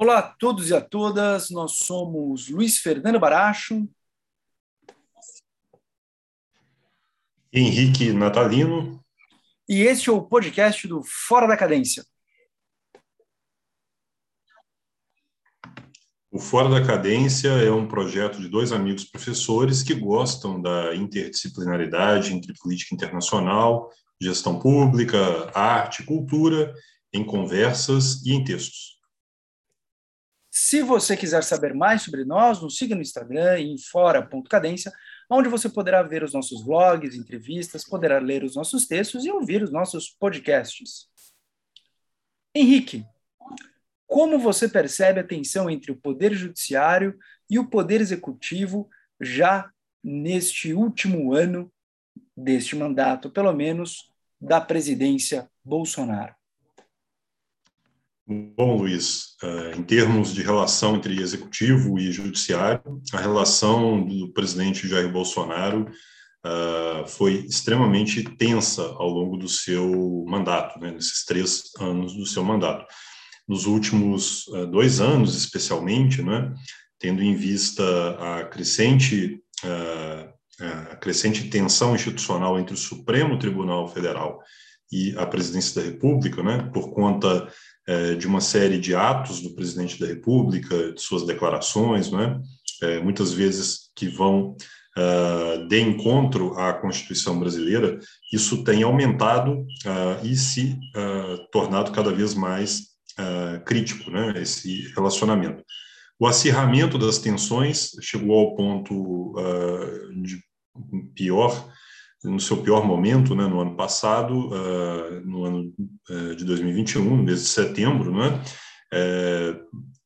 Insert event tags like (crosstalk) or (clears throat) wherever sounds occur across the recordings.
Olá a todos e a todas, nós somos Luiz Fernando Baracho. Henrique Natalino. E este é o podcast do Fora da Cadência. O Fora da Cadência é um projeto de dois amigos professores que gostam da interdisciplinaridade entre política internacional, gestão pública, arte, cultura, em conversas e em textos. Se você quiser saber mais sobre nós, nos siga no Instagram em fora.cadência, onde você poderá ver os nossos vlogs, entrevistas, poderá ler os nossos textos e ouvir os nossos podcasts. Henrique, como você percebe a tensão entre o poder judiciário e o poder executivo já neste último ano deste mandato, pelo menos da presidência Bolsonaro? Bom, Luiz, eh, em termos de relação entre executivo e judiciário, a relação do presidente Jair Bolsonaro eh, foi extremamente tensa ao longo do seu mandato, né, nesses três anos do seu mandato. Nos últimos eh, dois anos, especialmente, né, tendo em vista a crescente, a crescente tensão institucional entre o Supremo Tribunal Federal e a presidência da República, né, por conta é, de uma série de atos do presidente da República, de suas declarações, né, é, muitas vezes que vão uh, de encontro à Constituição brasileira, isso tem aumentado uh, e se uh, tornado cada vez mais crítico, né, esse relacionamento. O acirramento das tensões chegou ao ponto de pior no seu pior momento, né, no ano passado, uh, no ano uh, de 2021, no mês de setembro, né, é,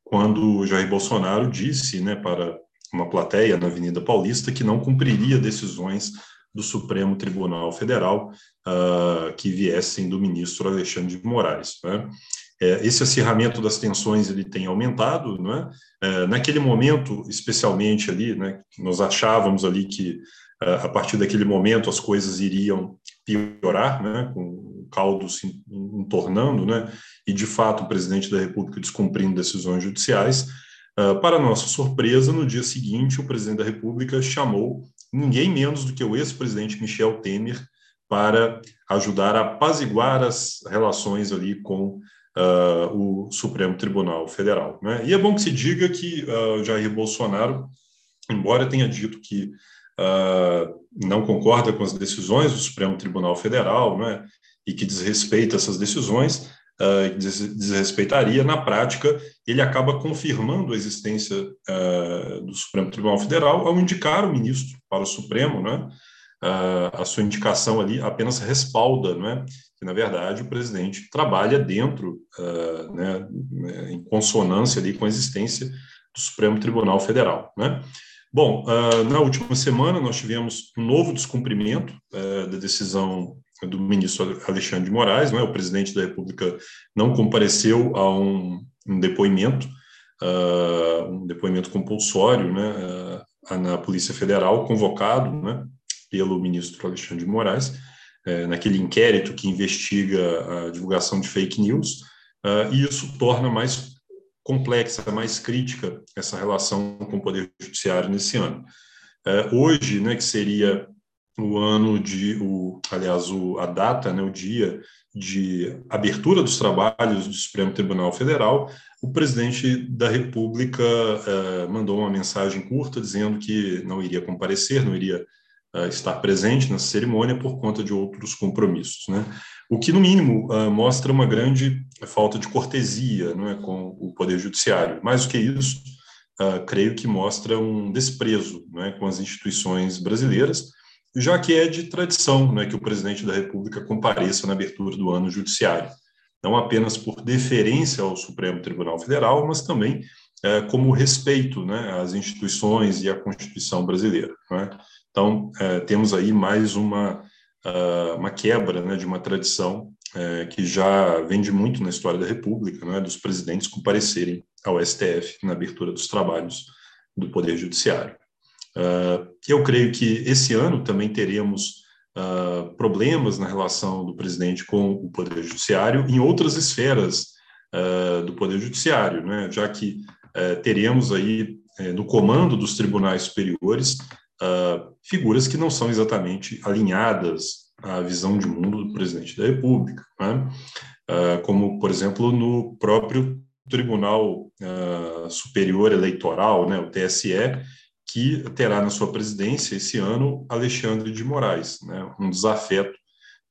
quando Jair Bolsonaro disse né, para uma plateia na Avenida Paulista que não cumpriria decisões do Supremo Tribunal Federal uh, que viessem do ministro Alexandre de Moraes. Né. Esse acirramento das tensões ele tem aumentado, né? Naquele momento, especialmente ali, né, nós achávamos ali que a partir daquele momento as coisas iriam piorar, né, com o caldo se entornando, né, e de fato o presidente da República descumprindo decisões judiciais. Uh, para nossa surpresa, no dia seguinte, o presidente da República chamou ninguém menos do que o ex-presidente Michel Temer para ajudar a apaziguar as relações ali com uh, o Supremo Tribunal Federal. Né? E é bom que se diga que uh, Jair Bolsonaro, embora tenha dito que não concorda com as decisões do Supremo Tribunal Federal, né, e que desrespeita essas decisões, uh, desrespeitaria, na prática, ele acaba confirmando a existência uh, do Supremo Tribunal Federal ao indicar o ministro para o Supremo, né, a sua indicação ali apenas respalda, né, que, na verdade, o presidente trabalha dentro, né, em consonância ali com a existência do Supremo Tribunal Federal, né. Bom, uh, na última semana nós tivemos um novo descumprimento uh, da decisão do ministro Alexandre de Moraes, não é? O presidente da República não compareceu a um, um depoimento, uh, um depoimento compulsório, né, na Polícia Federal, convocado, né, pelo ministro Alexandre de Moraes, eh, naquele inquérito que investiga a divulgação de fake news, e isso torna mais complexa, mais crítica essa relação com o Poder Judiciário nesse ano. É, hoje, né, que seria o ano de, o, aliás, o, a data, né, o dia de abertura dos trabalhos do Supremo Tribunal Federal, o presidente da República é, mandou uma mensagem curta dizendo que não iria comparecer, não iria estar presente na cerimônia por conta de outros compromissos. Né? o que, no mínimo, uh, mostra uma grande falta de cortesia não é, com o Poder Judiciário. Mais do que isso, uh, creio que mostra um desprezo não é, com as instituições brasileiras, já que é de tradição não é, que o presidente da República compareça na abertura do ano judiciário, não apenas por deferência ao Supremo Tribunal Federal, mas também como respeito né, às instituições e à Constituição brasileira. É? Então, eh, temos aí mais uma uh, uma quebra né, de uma tradição uh, que já vem de muito na história da República, né, dos presidentes comparecerem ao STF na abertura dos trabalhos do Poder Judiciário. Uh, eu creio que esse ano também teremos uh, problemas na relação do presidente com o Poder Judiciário em outras esferas do Poder Judiciário, né? já que uh, teremos aí uh, no comando dos tribunais superiores figuras que não são exatamente alinhadas à visão de mundo do presidente da República, né? como, por exemplo, no próprio Tribunal Superior Eleitoral, né, o TSE, que terá na sua presidência esse ano Alexandre de Moraes, né, um desafeto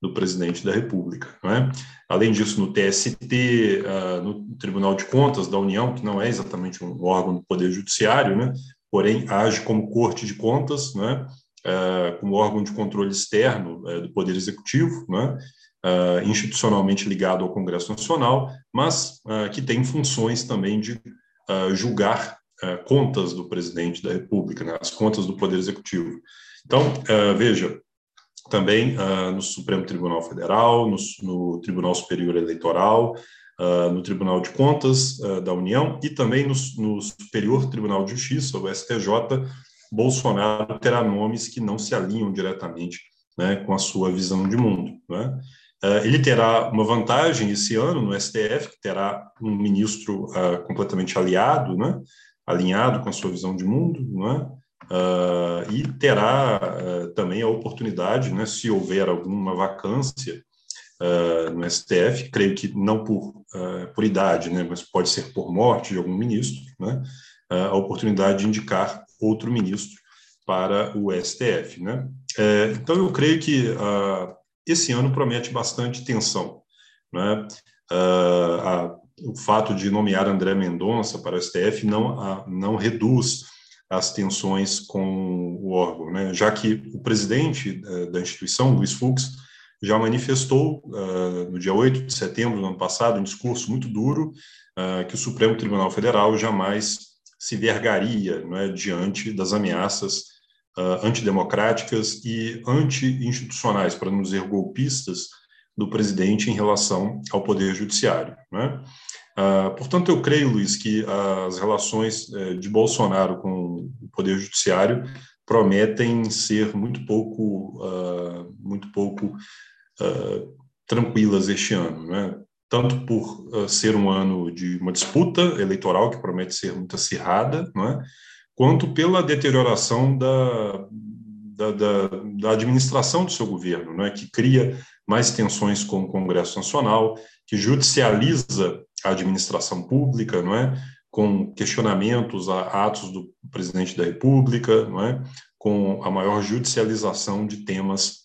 do presidente da República. Né? Além disso, no TST, uh, no Tribunal de Contas da União, que não é exatamente um órgão do Poder Judiciário, né? Porém age como Corte de Contas, né? Uh, como órgão de controle externo uh, do Poder Executivo, né? Uh, institucionalmente ligado ao Congresso Nacional, mas que tem funções também de julgar contas do presidente da República, né? as contas do Poder Executivo. Então, veja, também no Supremo Tribunal Federal, no Tribunal Superior Eleitoral, uh, no Tribunal de Contas uh, da União e também no, no, Superior Tribunal de Justiça, o STJ, Bolsonaro terá nomes que não se alinham diretamente né, com a sua visão de mundo. Né? ele terá uma vantagem esse ano no STF, que terá um ministro completamente aliado, né, alinhado com a sua visão de mundo? Uh, e terá uh, também a oportunidade, né, se houver alguma vacância uh, no STF, creio que não por, por idade, né, mas pode ser por morte de algum ministro, né, a oportunidade de indicar outro ministro para o STF. Né. então, eu creio que esse ano promete bastante tensão. Né. A, o fato de nomear André Mendonça para o STF não, não reduz as tensões com o órgão, né? já que o presidente uh, da instituição, Luiz Fux, já manifestou uh, no dia 8 de setembro do ano passado, um discurso muito duro, uh, que o Supremo Tribunal Federal jamais se vergaria é, diante das ameaças antidemocráticas e anti-institucionais, para não dizer golpistas, do presidente em relação ao Poder Judiciário. Né? Uh, portanto, eu creio, Luiz, que as relações uh, de Bolsonaro com o Poder Judiciário prometem ser muito pouco, uh, muito pouco ah, tranquilas este ano, né? tanto por ser um ano de uma disputa eleitoral que promete ser muito acirrada, é? quanto pela deterioração da, da, da, da, administração do seu governo, é? que cria mais tensões com o Congresso Nacional, que judicializa a administração pública, não é? com questionamentos a atos do presidente da República, não é? com a maior judicialização de temas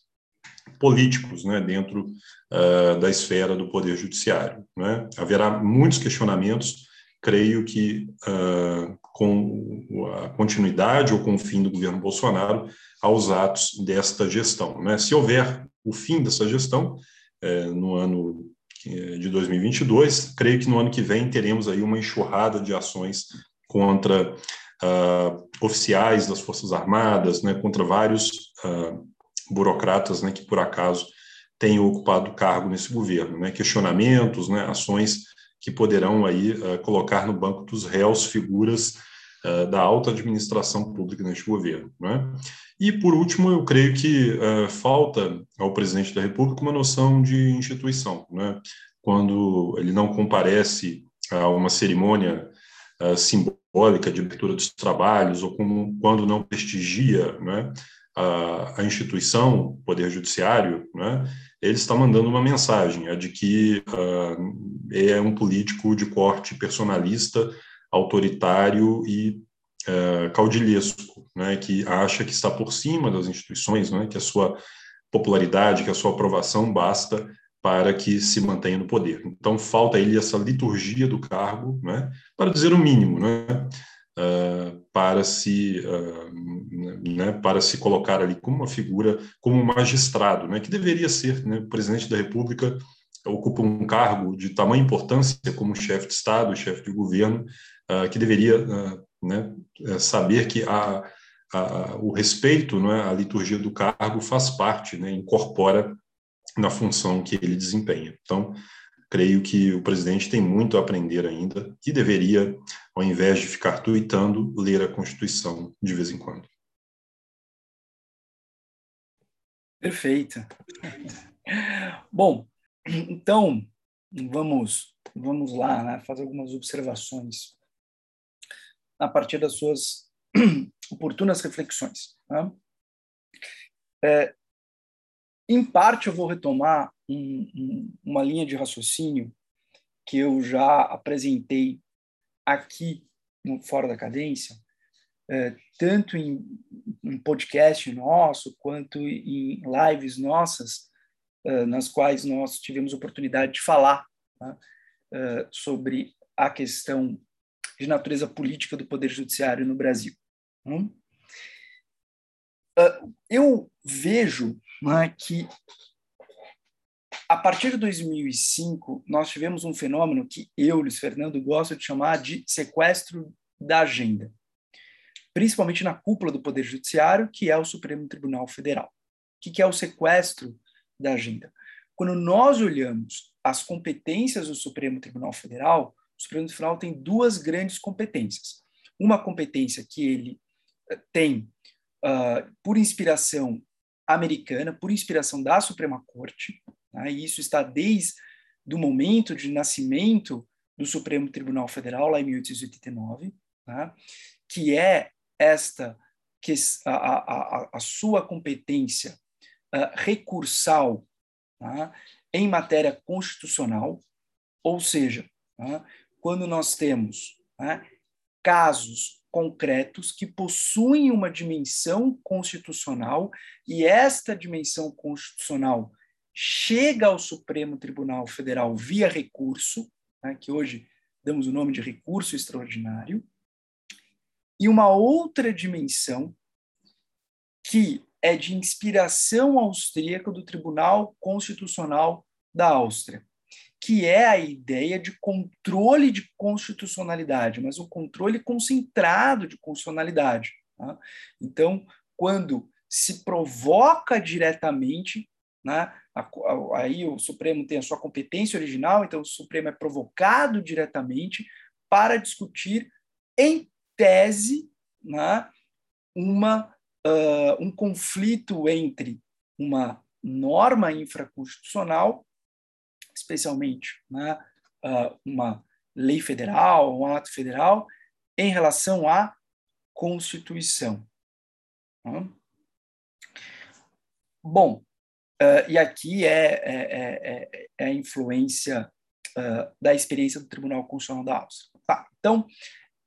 políticos né, dentro uh, da esfera do Poder Judiciário. Né? Haverá muitos questionamentos, creio que uh, com a continuidade ou com o fim do governo Bolsonaro aos atos desta gestão. Né? Se houver o fim dessa gestão, eh, no ano é, de 2022. Creio que no ano que vem teremos aí uma enxurrada de ações contra uh, oficiais das Forças Armadas, né, contra vários uh, burocratas né, que, por acaso, têm ocupado cargo nesse governo. Né, questionamentos, né, ações que poderão aí uh, colocar no banco dos réus figuras da alta administração pública neste governo. Né? E, por último, eu creio que uh, falta ao presidente da República uma noção de instituição. Né? Quando ele não comparece a uma cerimônia uh, simbólica de abertura dos trabalhos, ou como, quando não prestigia né, a, a, instituição, o Poder Judiciário, né, ele está mandando uma mensagem, a de que uh, é um político de corte personalista, autoritário e uh, caudilhesco, né, que acha que está por cima das instituições, né, que a sua popularidade, que a sua aprovação basta para que se mantenha no poder. Então, falta ele essa liturgia do cargo, né, para dizer o mínimo, né, uh, para, se, uh, né, para se colocar ali como uma figura, como um magistrado, né, que deveria ser, né, o presidente da República ocupa um cargo de tamanha importância como chefe de Estado, chefe de governo, uh, que deveria né, é saber que a, a, o respeito né, à liturgia do cargo faz parte, né, incorpora na função que ele desempenha. Então, creio que o presidente tem muito a aprender ainda e deveria, ao invés de ficar tuitando, ler a Constituição de vez em quando. Perfeito. Bom, então vamos vamos lá, né, fazer algumas observações a partir das suas (clears throat) oportunas reflexões. Né? É, em parte, eu vou retomar um, um, uma linha de raciocínio que eu já apresentei aqui no Fora da Cadência, é, tanto em, em, podcast nosso, quanto em lives nossas, é, nas quais nós tivemos oportunidade de falar né, é, sobre a questão de natureza política do Poder Judiciário no Brasil. Hum? eu vejo né, que a partir de 2005 nós tivemos um fenômeno que eu, Luiz Fernando, gosto de chamar de sequestro da agenda, principalmente na cúpula do Poder Judiciário, que é o Supremo Tribunal Federal. O que é o sequestro da agenda? Quando nós olhamos as competências do Supremo Tribunal Federal, o Supremo Tribunal tem duas grandes competências. Uma competência que ele eh, tem uh, por inspiração americana, por inspiração da Suprema Corte, né, e isso está desde o momento de nascimento do Supremo Tribunal Federal, lá em 1889, né, que é esta que a, a, a sua competência uh, recursal tá, em matéria constitucional, ou seja, tá, quando nós temos né, casos concretos que possuem uma dimensão constitucional e esta dimensão constitucional chega ao Supremo Tribunal Federal via recurso, né, que hoje damos o nome de recurso extraordinário, e uma outra dimensão que é de inspiração austríaca do Tribunal Constitucional da Áustria que é a ideia de controle de constitucionalidade, mas um controle concentrado de constitucionalidade. Tá? Então, quando se provoca diretamente, né, aí o Supremo tem a sua competência original, então o Supremo é provocado diretamente para discutir, em tese, né, uma, uh, um conflito entre uma norma infraconstitucional especialmente né, uma lei federal, um ato federal, em relação à Constituição. Bom, uh, e aqui é, é, é, é, a influência uh, da experiência do Tribunal Constitucional da Áustria. Tá, então,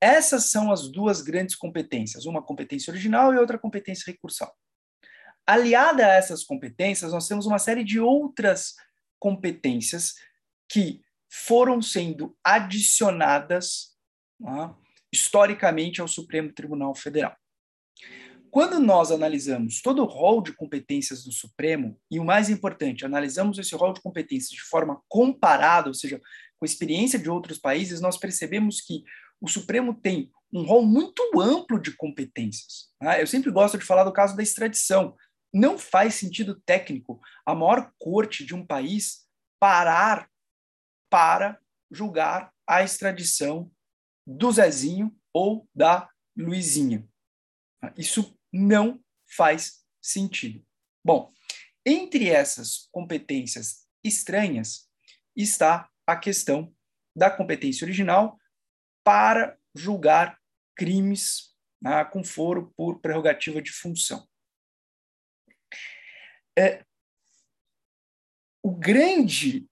essas são as duas grandes competências, uma competência original e outra competência recursal. Aliada a essas competências, nós temos uma série de outras competências que foram sendo adicionadas né, historicamente ao Supremo Tribunal Federal. Quando nós analisamos todo o rol de competências do Supremo, e o mais importante, analisamos esse rol de competências de forma comparada, ou seja, com a experiência de outros países, nós percebemos que o Supremo tem um rol muito amplo de competências. Né? Eu sempre gosto de falar do caso da extradição. Não faz sentido técnico a maior corte de um país parar para julgar a extradição do Zezinho ou da Luizinha. Isso não faz sentido. Bom, entre essas competências estranhas está a questão da competência original para julgar crimes né, com foro por prerrogativa de função. É, o grande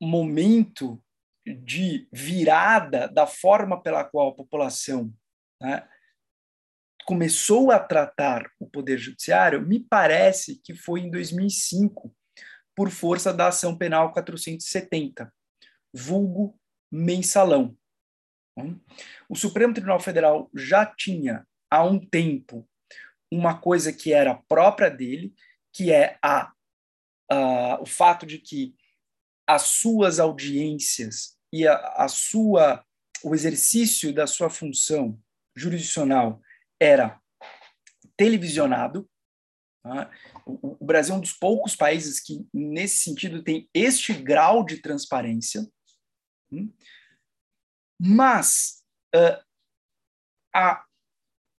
momento de virada da forma pela qual a população né, começou a tratar o Poder Judiciário, me parece que foi em 2005, por força da Ação Penal 470, vulgo mensalão. O Supremo Tribunal Federal já tinha, há um tempo, uma coisa que era própria dele, que é a, a o fato de que as suas audiências e a, a sua o exercício da sua função jurisdicional era televisionado. Tá? O, o, Brasil é um dos poucos países que, nesse sentido, tem este grau de transparência. Hum? Mas uh, a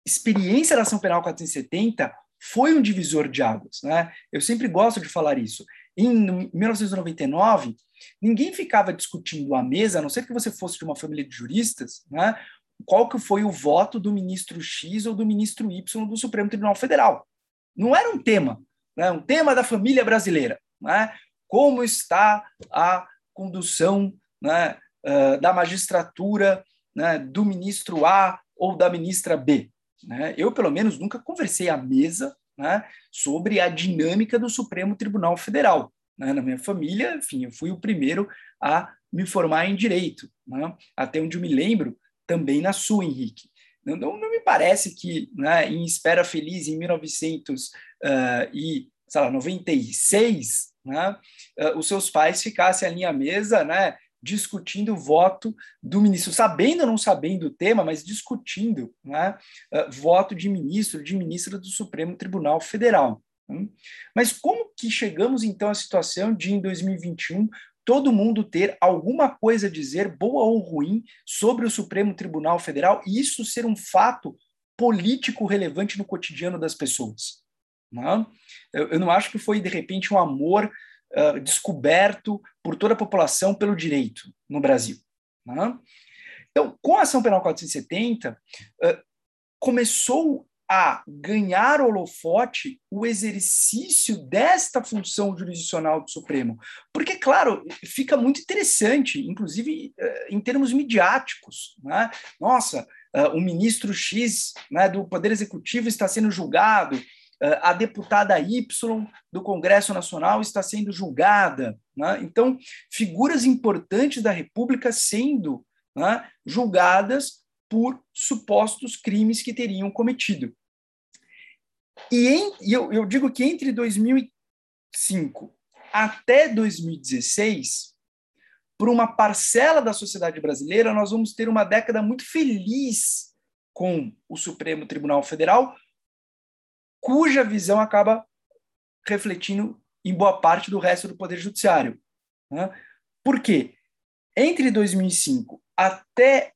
experiência da ação penal 470 foi um divisor de águas. Né? Eu sempre gosto de falar isso. Em 1999, ninguém ficava discutindo à mesa, a não ser que você fosse de uma família de juristas, né, qual que foi o voto do ministro X ou do ministro Y do Supremo Tribunal Federal. Não era um tema, né, um tema da família brasileira. Né, como está a condução né, uh, da magistratura né, do ministro A ou da ministra B. Né? Eu, pelo menos, nunca conversei à mesa né, sobre a dinâmica do Supremo Tribunal Federal. Né? Na minha família, enfim, eu fui o primeiro a me formar em direito, né? até onde eu me lembro, também na sua, Henrique. Não, não, não me parece que né, em Espera Feliz, em 1996, uh, né, uh, os seus pais ficassem ali à mesa, né, discutindo o voto do ministro, sabendo ou não sabendo o tema, mas discutindo né, uh, voto de ministro, de ministra do Supremo Tribunal Federal. Né? Mas como que chegamos então à situação de, em 2021, todo mundo ter alguma coisa a dizer, boa ou ruim, sobre o Supremo Tribunal Federal e isso ser um fato político relevante no cotidiano das pessoas? Né? Eu, eu não acho que foi, de repente, um amor uh, descoberto por toda a população pelo direito no Brasil. Né? Então, com a ação penal 470, uh, começou a ganhar holofote o exercício desta função jurisdicional do Supremo. Porque, claro, fica muito interessante, inclusive em termos midiáticos. Né? Nossa, o ministro X né, do Poder Executivo está sendo julgado, a deputada Y do Congresso Nacional está sendo julgada. Né? Então, figuras importantes da República sendo né, julgadas por supostos crimes que teriam cometido. E, em, eu, eu digo que entre 2005 até 2016, para uma parcela da sociedade brasileira, nós vamos ter uma década muito feliz com o Supremo Tribunal Federal, cuja visão acaba refletindo em boa parte do resto do Poder Judiciário. Né? Por quê? Entre 2005 até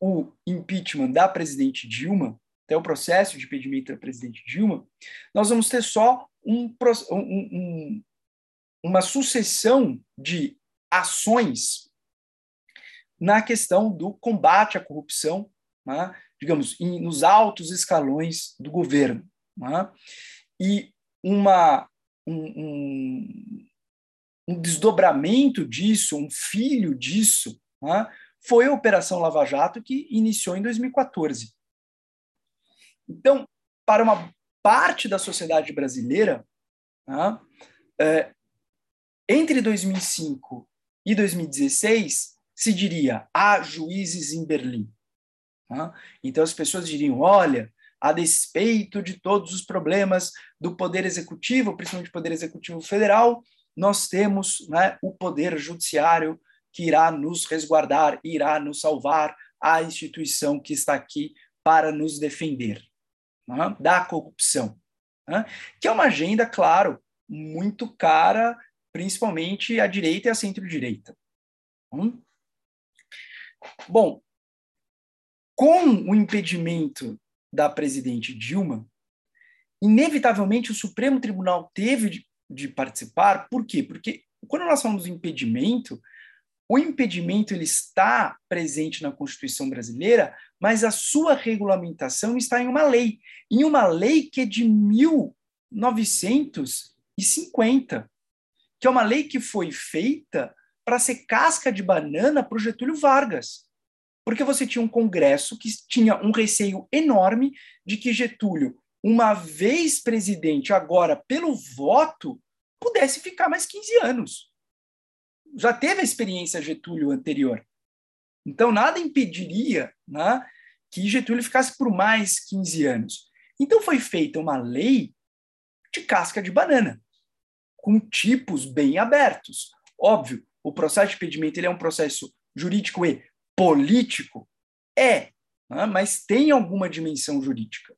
o impeachment da presidente Dilma, até o processo de impedimento da presidente Dilma, nós vamos ter só um, um, um, uma sucessão de ações na questão do combate à corrupção, né? digamos, em, nos altos escalões do governo. Né? E uma, um, um, desdobramento disso, um filho disso, né? foi a Operação Lava Jato, que iniciou em 2014. Então, para uma parte da sociedade brasileira, né? é, entre 2005 e 2016, se diria, há juízes em Berlim. Né? Então, as pessoas diriam, olha, a despeito de todos os problemas do Poder Executivo, principalmente do Poder Executivo Federal, nós temos né, o Poder Judiciário que irá nos resguardar, irá nos salvar, a instituição que está aqui para nos defender né, da corrupção. Né, que é uma agenda, claro, muito cara, principalmente à direita e à centro-direita. Hum? Bom, com o impedimento da presidente Dilma, inevitavelmente o Supremo Tribunal teve de, de, participar. Por quê? Porque quando nós falamos do impedimento, o impedimento ele está presente na Constituição brasileira, mas a sua regulamentação está em uma lei, em uma lei que é de 1950, que é uma lei que foi feita para ser casca de banana para o Getúlio Vargas porque você tinha um Congresso que tinha um receio enorme de que Getúlio, uma vez presidente, agora pelo voto, pudesse ficar mais 15 anos. Já teve a experiência Getúlio anterior. Então, nada impediria né, que Getúlio ficasse por mais 15 anos. Então, foi feita uma lei de casca de banana, com tipos bem abertos. Óbvio, o processo de impedimento ele é um processo jurídico e político? É, né? mas tem alguma dimensão jurídica.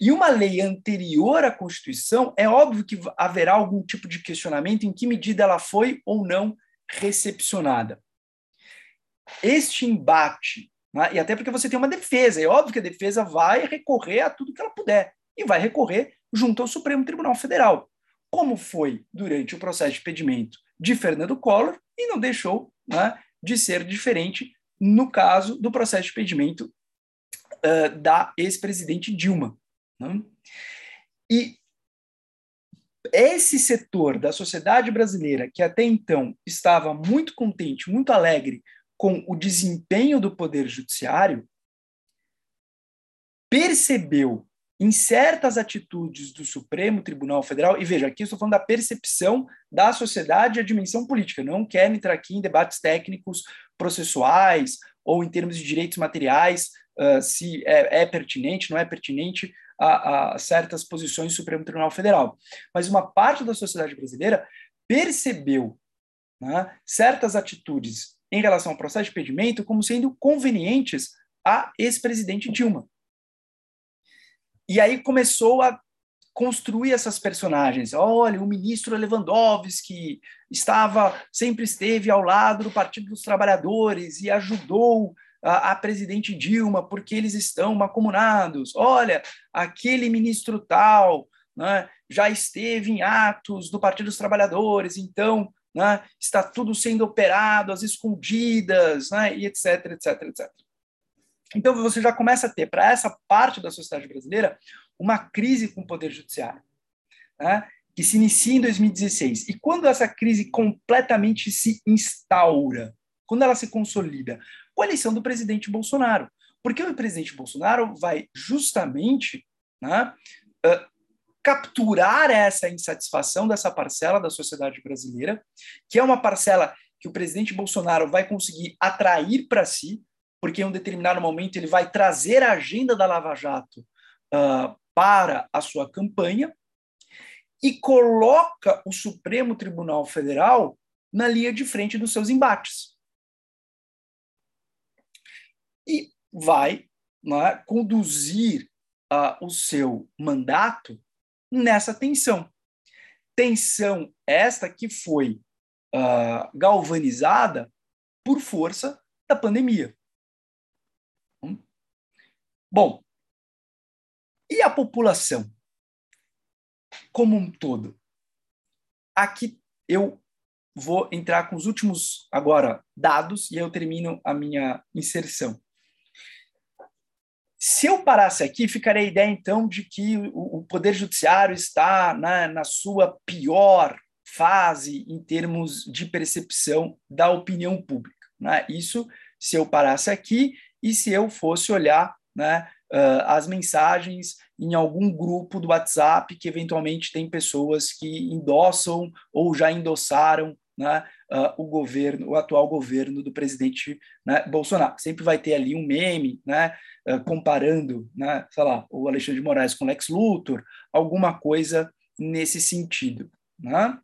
E uma lei anterior à Constituição, é óbvio que haverá algum tipo de questionamento em que medida ela foi ou não recepcionada. Este embate, né? e até porque você tem uma defesa, é óbvio que a defesa vai recorrer a tudo que ela puder, e vai recorrer junto ao Supremo Tribunal Federal, como foi durante o processo de impedimento de Fernando Collor e não deixou né, de ser diferente no caso do processo de impedimento uh, da ex-presidente Dilma. Né? E esse setor da sociedade brasileira, que até então estava muito contente, muito alegre com o desempenho do Poder Judiciário, percebeu em certas atitudes do Supremo Tribunal Federal, e veja, aqui estou falando da percepção da sociedade e a dimensão política, não quero entrar aqui em debates técnicos, processuais, ou em termos de direitos materiais, uh, se é, é, pertinente, não é pertinente a, a certas posições do Supremo Tribunal Federal. Mas uma parte da sociedade brasileira percebeu né, certas atitudes em relação ao processo de impedimento como sendo convenientes à ex-presidente Dilma. E aí começou a construir essas personagens. Olha, o ministro Lewandowski estava, sempre esteve ao lado do Partido dos Trabalhadores e ajudou a, presidente Dilma porque eles estão macomunados. Olha, aquele ministro tal né, já esteve em atos do Partido dos Trabalhadores, então né, está tudo sendo operado às escondidas, né, e etc, etc, etc. Então você já começa a ter, para essa parte da sociedade brasileira, uma crise com o Poder Judiciário, né, que se inicia em 2016. E quando essa crise completamente se instaura, quando ela se consolida, com a eleição do presidente Bolsonaro. Porque o presidente Bolsonaro vai justamente né, uh, capturar essa insatisfação dessa parcela da sociedade brasileira, que é uma parcela que o presidente Bolsonaro vai conseguir atrair para si, porque em um determinado momento ele vai trazer a agenda da Lava Jato uh, para a sua campanha e coloca o Supremo Tribunal Federal na linha de frente dos seus embates e vai é, conduzir uh, o seu mandato nessa tensão. Tensão esta que foi uh, galvanizada por força da pandemia. Hum? Bom, e a população como um todo? Aqui eu vou entrar com os últimos agora dados e eu termino a minha inserção. Se eu parasse aqui, ficaria a ideia, então, de que o, Poder Judiciário está na, na sua pior fase em termos de percepção da opinião pública. Né? Isso se eu parasse aqui e se eu fosse olhar né, uh, as mensagens em algum grupo do WhatsApp que eventualmente tem pessoas que endossam ou já endossaram né, uh, o governo, o atual governo do presidente né, Bolsonaro. Sempre vai ter ali um meme, né, comparando, né, sei lá, o Alexandre de Moraes com Lex Luthor, alguma coisa nesse sentido. Né?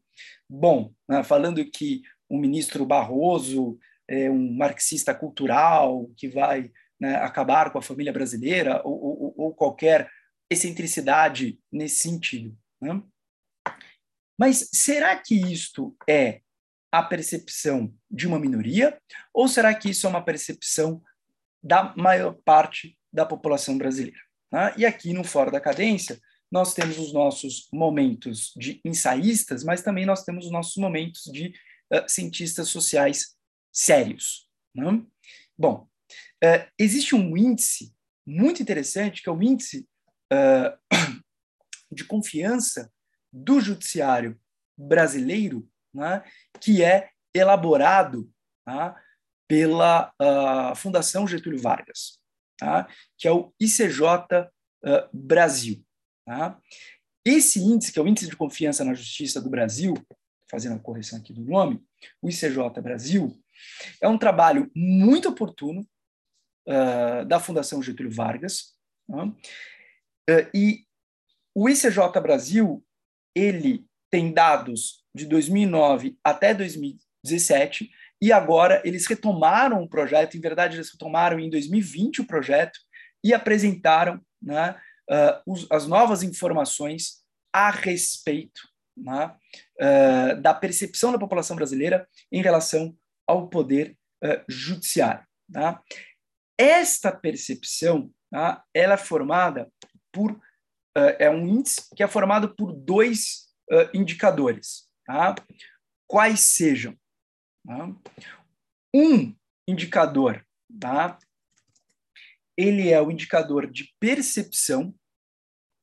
Bom, né, falando que o ministro Barroso é um marxista cultural que vai né, acabar com a família brasileira ou, ou, ou qualquer excentricidade nesse sentido. Né? Mas será que isto é a percepção de uma minoria? Ou será que isso é uma percepção da maior parte da população brasileira? Né? E aqui no Fora da Cadência, nós temos os nossos momentos de ensaístas, mas também nós temos os nossos momentos de uh, cientistas sociais sérios. Né? Bom, uh, existe um índice muito interessante, que é o índice uh, de confiança do judiciário brasileiro né, que é elaborado tá, pela uh, Fundação Getúlio Vargas, tá, que é o ICJ uh, ah, Brasil. Tá. Esse índice, que é o Índice de Confiança na Justiça do Brasil, fazendo a correção aqui do nome, o ICJ Brasil, é um trabalho muito oportuno uh, da Fundação Getúlio Vargas, tá, e o ICJ Brasil, ele tem dados de 2009 até 2017, e agora eles retomaram o projeto, em verdade, eles retomaram em 2020 o projeto e apresentaram né, uh, os, as novas informações a respeito né, uh, da percepção da população brasileira em relação ao poder uh, judiciário. Tá? Esta percepção tá, ela é formada por é um índice que é formado por dois indicadores. Tá? Quais sejam? Tá? Um indicador, tá? ele é o indicador de percepção,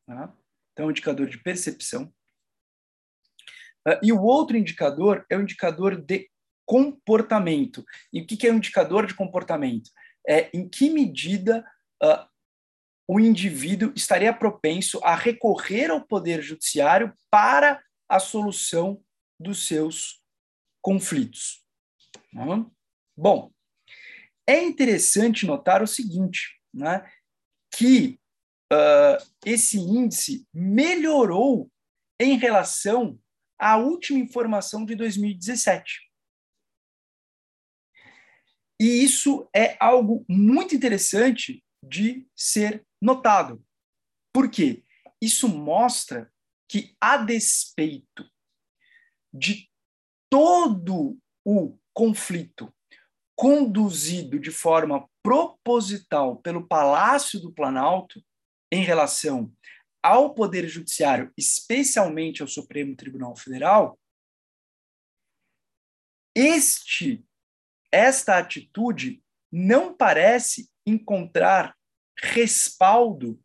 tá? então, o indicador de percepção. Uh, e o outro indicador é o indicador de comportamento. E o que, que é um indicador de comportamento? É em que medida uh, o indivíduo estaria propenso a recorrer ao poder judiciário para a solução dos seus conflitos. Tá? Bom, é interessante notar o seguinte, né, que uh, esse índice melhorou em relação à última informação de 2017. E isso é algo muito interessante de ser notado. Por quê? Isso mostra que, a despeito de todo o conflito conduzido de forma proposital pelo Palácio do Planalto em relação ao Poder Judiciário, especialmente ao Supremo Tribunal Federal, este esta atitude não parece encontrar respaldo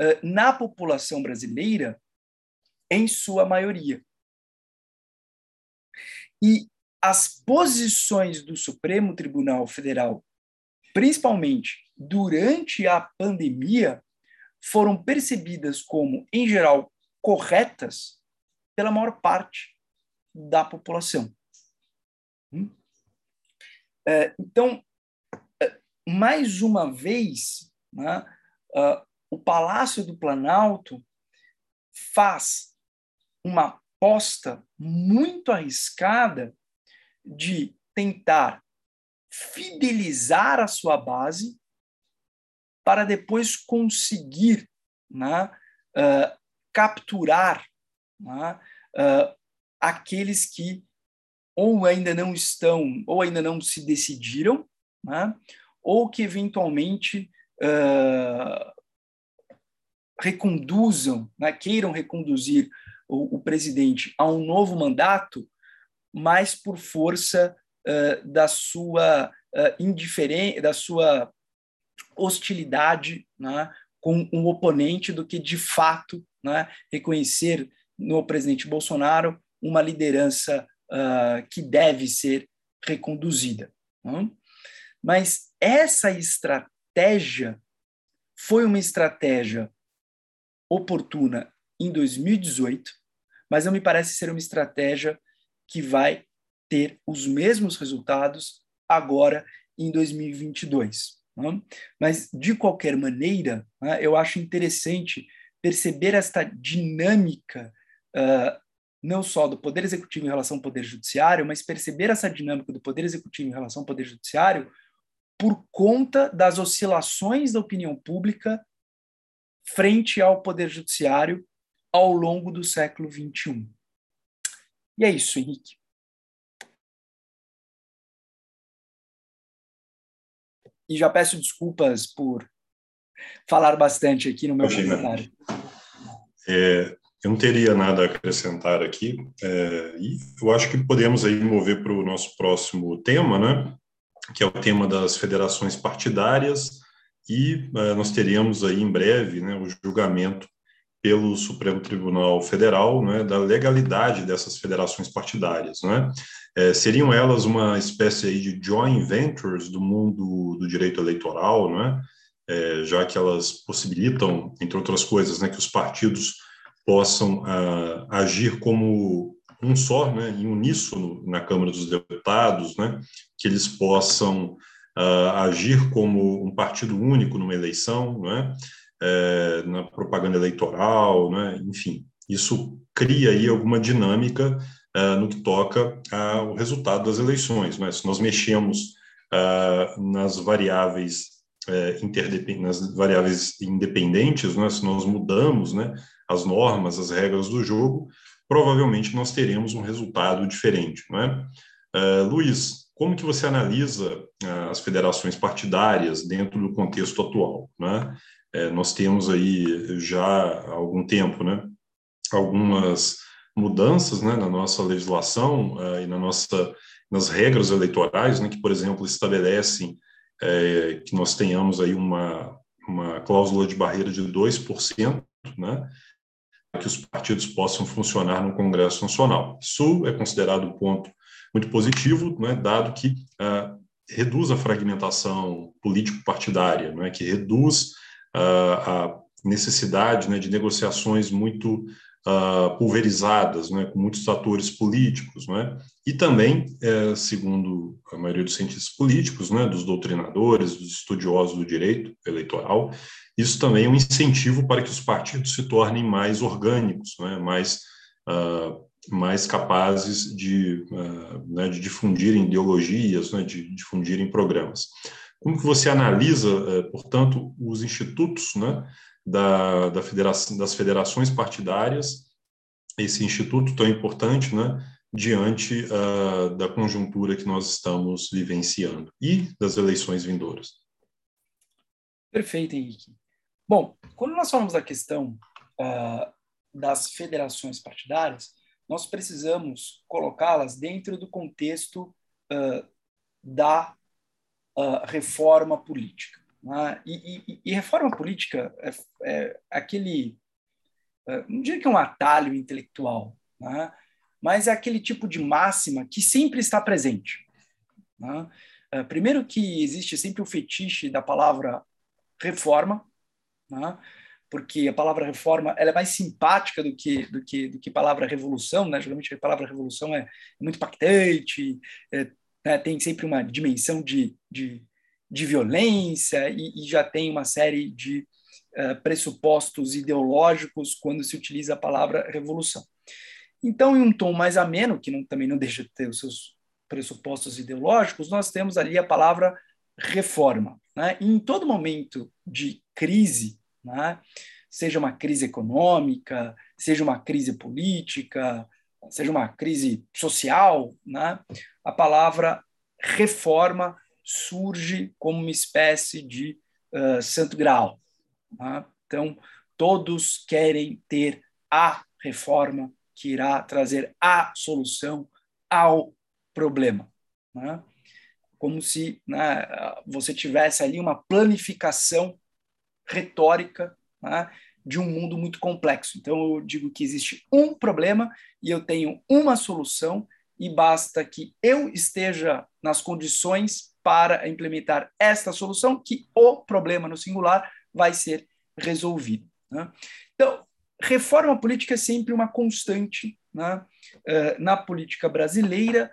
uh, na população brasileira em sua maioria. E as posições do Supremo Tribunal Federal, principalmente durante a pandemia, foram percebidas como, em geral, corretas pela maior parte da população. Hum? É, então, é, mais uma vez, né, uh, o Palácio do Planalto faz uma aposta muito arriscada de tentar fidelizar a sua base para depois conseguir né, uh, capturar né, uh, aqueles que ou ainda não estão, ou ainda não se decidiram, né, ou que eventualmente uh, reconduzam, né, queiram reconduzir o, o presidente a um novo mandato mais por força uh, da sua uh, indiferença, da sua hostilidade né, com um oponente do que de fato né, reconhecer no presidente Bolsonaro uma liderança uh, que deve ser reconduzida. Né? Mas essa estratégia foi uma estratégia oportuna em 2018, mas não me parece ser uma estratégia que vai ter os mesmos resultados agora em 2022. Né? Mas, de qualquer maneira, né, eu acho interessante perceber esta dinâmica, uh, não só do Poder Executivo em relação ao Poder Judiciário, mas perceber essa dinâmica do Poder Executivo em relação ao Poder Judiciário por conta das oscilações da opinião pública frente ao Poder Judiciário ao longo do século XXI. E é isso, Henrique. E já peço desculpas por falar bastante aqui no meu Imagina. comentário. É, eu não teria nada a acrescentar aqui, é, e eu acho que podemos aí mover para o nosso próximo tema, né, que é o tema das federações partidárias, e é, nós teríamos aí em breve né, o julgamento pelo Supremo Tribunal Federal, né, da legalidade dessas federações partidárias, né? É, seriam elas uma espécie aí de joint ventures do mundo do direito eleitoral, né? É, já que elas possibilitam, entre outras coisas, né, que os partidos possam ah, agir como um só, né, em uníssono na Câmara dos Deputados, né, que eles possam ah, agir como um partido único numa eleição, né, é, na propaganda eleitoral, né? enfim, isso cria aí alguma dinâmica é, no que toca ao resultado das eleições. Né? Se nós mexemos é, nas variáveis é, nas variáveis independentes, né? se nós mudamos né, as normas, as regras do jogo, provavelmente nós teremos um resultado diferente. Não é? é Luiz, como que você analisa as federações partidárias dentro do contexto atual? Né? É, nós temos aí já há algum tempo, né, algumas mudanças né, na nossa legislação uh, e na nossa, nas regras eleitorais, né, que, por exemplo, estabelecem é, que nós tenhamos aí uma, uma cláusula de barreira de 2%, né, que os partidos possam funcionar no Congresso Nacional. Isso é considerado um ponto muito positivo, né, dado que uh, reduz a fragmentação político-partidária, né, que reduz a necessidade né, de negociações muito uh, pulverizadas, né, com muitos atores políticos, né, e também, é, segundo a maioria dos cientistas políticos, né, dos doutrinadores, dos estudiosos do direito eleitoral, isso também é um incentivo para que os partidos se tornem mais orgânicos, né, mais uh, mais capazes de, uh, né, de difundirem ideologias, né, de difundirem programas. Como que você analisa, uh, portanto, os institutos né, da, da federação, das federações partidárias, esse instituto tão importante, né, diante uh, da conjuntura que nós estamos vivenciando e das eleições vindouras. Perfeito, Henrique. Bom, quando nós falamos da questão uh, das federações partidárias, nós precisamos colocá-las dentro do contexto uh, da reforma política. Né? E, e, e, reforma política é, é aquele, é, não diria que é um atalho intelectual, né? mas é aquele tipo de máxima que sempre está presente. Né? É, primeiro que existe sempre o fetiche da palavra reforma, né? porque a palavra reforma ela é mais simpática do que do que do que palavra revolução, né? Geralmente a palavra revolução é muito impactante, é, né? tem sempre uma dimensão de, de de violência e, e já tem uma série de uh, pressupostos ideológicos quando se utiliza a palavra revolução. Então, em um tom mais ameno, que não, também não (laughs) deixa de ter os seus pressupostos ideológicos, nós temos ali a palavra reforma. Né? Em todo momento de crise, né? seja uma crise econômica, seja uma crise política, seja uma crise social, né? a palavra reforma surge como uma espécie de uh, santo grau. Né? Então, todos querem ter a reforma que irá trazer a solução ao problema. Né? Como se né, você tivesse ali uma planificação retórica né, de um mundo muito complexo. Então, eu digo que existe um problema e eu tenho uma solução, e basta que eu esteja nas condições para implementar esta solução, que o problema no singular vai ser resolvido. Né? Então, reforma política é sempre uma constante né, eh, na política brasileira,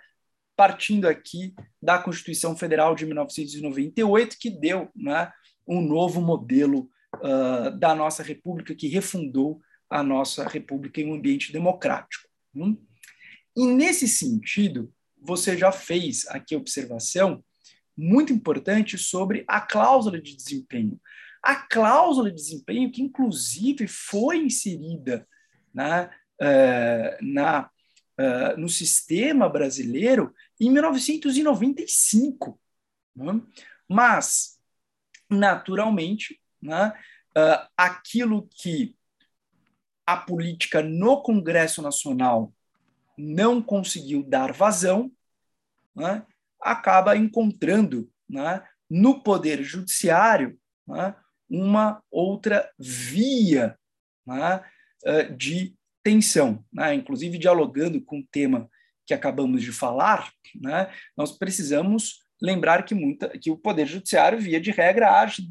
partindo aqui da Constituição Federal de 1998, que deu né, um novo modelo uh, da nossa República, que refundou a nossa República em um ambiente democrático. Hum? E nesse sentido, você já fez aqui a observação muito importante sobre a cláusula de desempenho. A cláusula de desempenho, que inclusive foi inserida na, uh, na, uh, no sistema brasileiro em 1995. Né? Mas, naturalmente, né, uh, aquilo que a política no Congresso Nacional não conseguiu dar vazão, né, acaba encontrando né, no Poder Judiciário né, uma outra via né, eh, de tensão. Né? Inclusive, dialogando com o tema que acabamos de falar, né, nós precisamos lembrar que, muita, que o Poder Judiciário, via de regra, age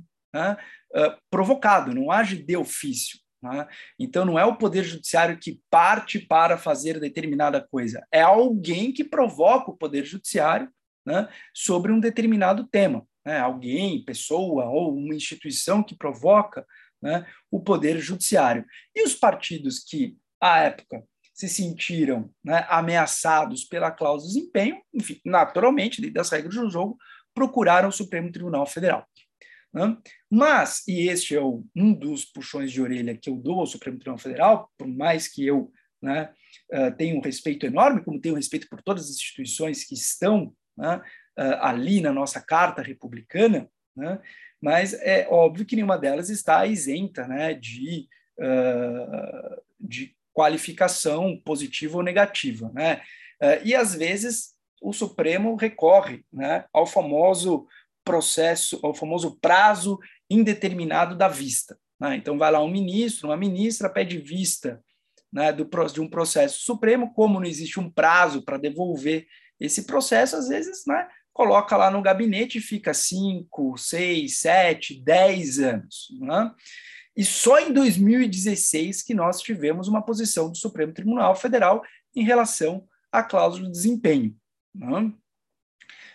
provocado, não age de ofício. Né? Então, não é o Poder Judiciário que parte para fazer determinada coisa, é alguém que provoca o Poder Judiciário né, sobre um determinado tema. Né, alguém, pessoa ou uma instituição que provoca né, o poder judiciário. E os partidos que, à época, se sentiram né, ameaçados pela cláusula de desempenho, enfim, naturalmente, dentro das regras do jogo, procuraram o Supremo Tribunal Federal. Né? Mas, e este é um dos puxões de orelha que eu dou ao Supremo Tribunal Federal, por mais que eu né, uh, tenha um respeito enorme, como tenho respeito por todas as instituições que estão né, ah, ali na nossa Carta Republicana, né, mas é óbvio que nenhuma delas está isenta né, de, uh, de qualificação positiva ou negativa. Né? E, às vezes, o Supremo recorre né, ao famoso processo, ao famoso prazo indeterminado da vista. Né? Então, vai lá um ministro, uma ministra, pede vista né, do, de um processo supremo, como não existe um prazo para devolver esse processo, às vezes, né, coloca lá no gabinete e fica 5, 6, 7, 10 anos. Né? E só em 2016 que nós tivemos uma posição do Supremo Tribunal Federal em relação à cláusula de desempenho. Né?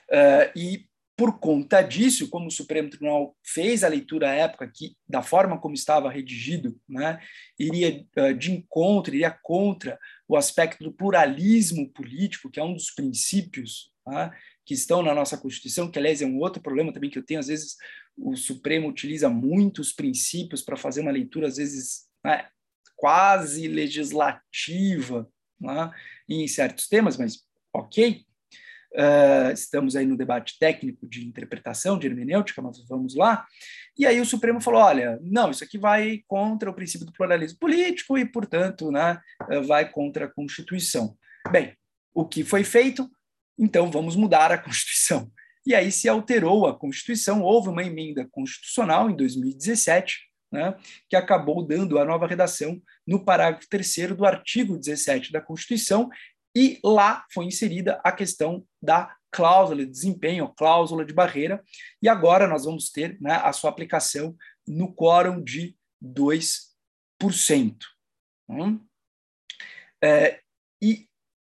Uh, e por conta disso, como o Supremo Tribunal fez a leitura à época que, da forma como estava redigido, né, iria uh, de encontro, iria contra o aspecto do pluralismo político, que é um dos princípios né, que estão na nossa Constituição, que, aliás, é um outro problema também que eu tenho, às vezes o Supremo utiliza muitos princípios para fazer uma leitura, às vezes, né, quase legislativa né, em certos temas, mas ok, Uh, estamos aí no debate técnico de interpretação, de hermenêutica, mas vamos lá. E aí o Supremo falou: olha, não, isso aqui vai contra o princípio do pluralismo político e, portanto, né, vai contra a Constituição. Bem, o que foi feito? Então vamos mudar a (laughs) Constituição. E aí se alterou a Constituição, houve uma emenda constitucional em 2017, né, que acabou dando a nova redação no parágrafo 3 do artigo 17 da Constituição, e lá foi inserida a questão da cláusula de desempenho, cláusula de barreira, e agora nós vamos ter né, a sua aplicação no quórum de 2%. Hum? É, e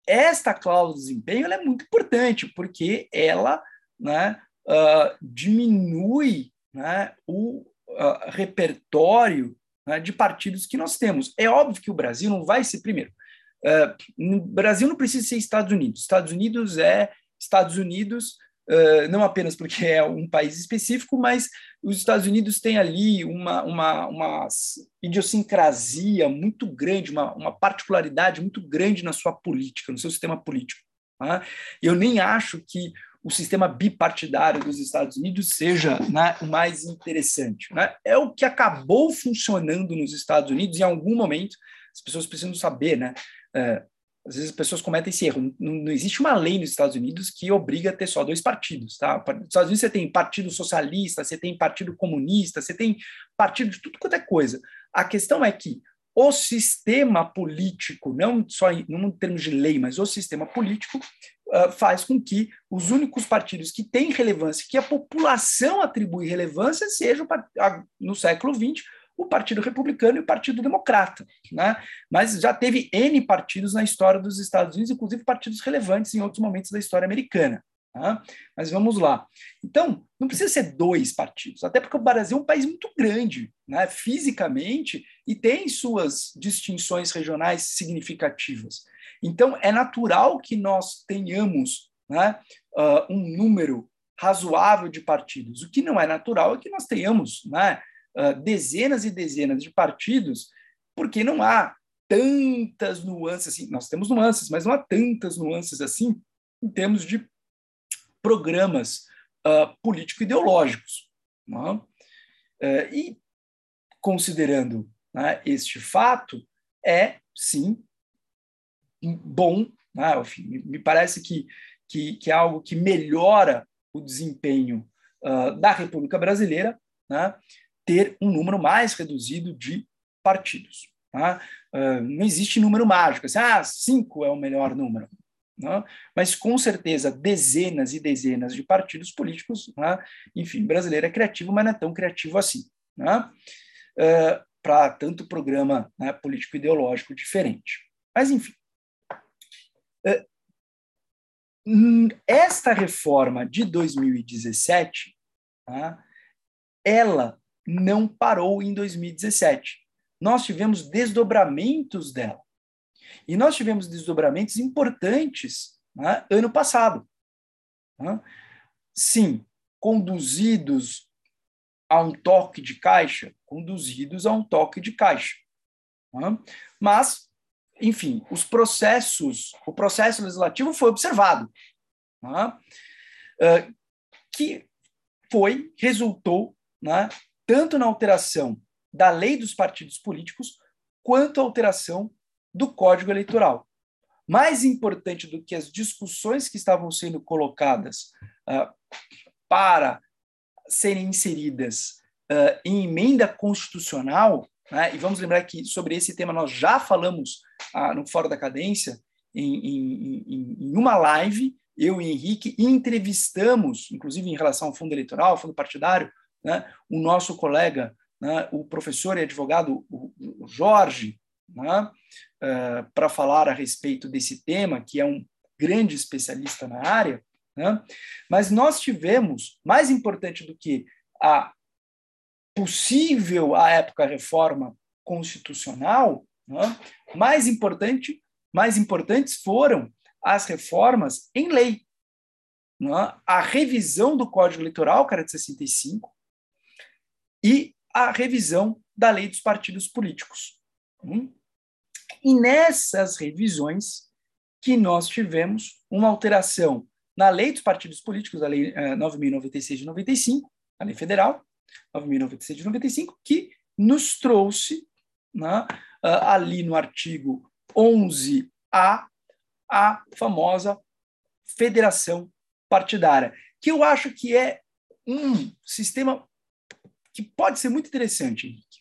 esta cláusula de desempenho é muito importante, porque ela né, uh, diminui né, o uh, repertório né, de partidos que nós temos. É óbvio que o Brasil não vai ser, primeiro, no Brasil não precisa ser Estados Unidos. Estados Unidos é Estados Unidos, uh, não apenas porque é um país específico, mas os Estados Unidos têm ali uma, uma, uma idiosincrasia muito grande, uma, uma particularidade muito grande na sua política, no seu sistema político. Tá? Eu nem acho que o sistema bipartidário dos Estados Unidos seja né, o mais interessante. Né? É o que acabou funcionando nos Estados Unidos em algum momento. As pessoas precisam saber, né? É, às vezes as pessoas cometem esse erro. Não, não, existe uma lei nos Estados Unidos que obriga a ter só dois partidos. Tá? Nos Estados Unidos você tem partido socialista, você tem partido comunista, você tem partido de tudo quanto é coisa. A questão é que o sistema político, não só em, em termos de lei, mas o sistema político, uh, faz com que os únicos partidos que têm relevância, que a população atribui relevância, sejam no século XX o Partido Republicano e o Partido Democrata. Né? Mas já teve N partidos na história dos Estados Unidos, inclusive partidos relevantes em outros momentos da história americana. Tá? Mas vamos lá. Então, não precisa ser dois partidos, até porque o Brasil é um país muito grande, né, fisicamente, e tem suas distinções regionais significativas. Então, é natural que nós tenhamos né, uh, um número razoável de partidos. O que não é natural é que nós tenhamos né, dezenas e dezenas de partidos, porque não há tantas nuances assim. Nós temos nuances, mas não há tantas nuances assim em termos de programas uh, político-ideológicos. Uh, e, considerando né, este fato, é, sim, bom, né, enfim, me parece que, que, que, é algo que melhora o desempenho uh, da República Brasileira, né, ter um número mais reduzido de partidos. Tá? Uh, não existe número mágico, assim, ah, cinco é o melhor número. Né? Mas, com certeza, dezenas e dezenas de partidos políticos, né? enfim, brasileiro é criativo, mas não é tão criativo assim. Né? Uh, Para tanto programa né, político-ideológico diferente. Mas, enfim. Uh, esta reforma de 2017, tá? ela não parou em 2017. Nós tivemos desdobramentos dela. E nós tivemos desdobramentos importantes né, ano passado. Né? Sim, conduzidos a um toque de caixa, conduzidos a um toque de caixa. Né? Mas, enfim, os processos, o processo legislativo foi observado, né? uh, que foi, resultou né, tanto na alteração da lei dos partidos políticos, quanto a alteração do Código Eleitoral. Mais importante do que as discussões que estavam sendo colocadas uh, para serem inseridas uh, em emenda constitucional, né, e vamos lembrar que sobre esse tema nós já falamos uh, no Fórum da Cadência, em, em, em, em uma live, eu e Henrique entrevistamos, inclusive em relação ao fundo eleitoral, fundo partidário, né, o nosso colega, né, o professor e advogado o, Jorge, né, uh, para falar a respeito desse tema, que é um grande especialista na área, né, mas nós tivemos, mais importante do que a possível, à época, reforma constitucional, né, mais importante, mais importantes foram as reformas em lei. Né, a revisão do Código Eleitoral, era de 65, e a revisão da lei dos partidos políticos. Hum? E nessas revisões que nós tivemos uma alteração na lei dos partidos políticos, a lei 9.096 eh, de 95, a lei federal, 9.096 de 95, que nos trouxe né, ali no artigo 11A a famosa federação partidária, que eu acho que é um sistema que pode ser muito interessante, Henrique.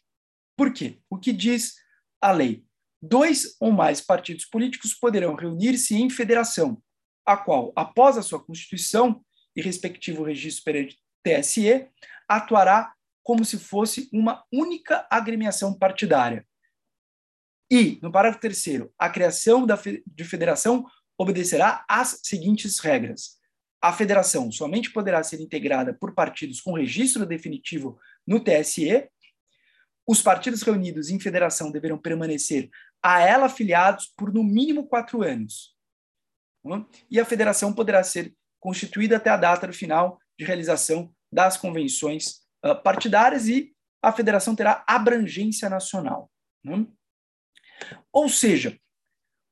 Por quê? O que diz a lei? Dois ou mais partidos políticos poderão reunir-se em federação, a qual, após a sua constituição e respectivo registro perante TSE, atuará como se fosse uma única agremiação partidária. E, no parágrafo terceiro, a criação da, de federação obedecerá às seguintes regras. A federação somente poderá ser integrada por partidos com registro definitivo no TSE. Os partidos reunidos em federação deverão permanecer a ela afiliados por no mínimo quatro anos. E a federação poderá ser constituída até a data do final de realização das convenções partidárias e a federação terá abrangência nacional. Ou seja,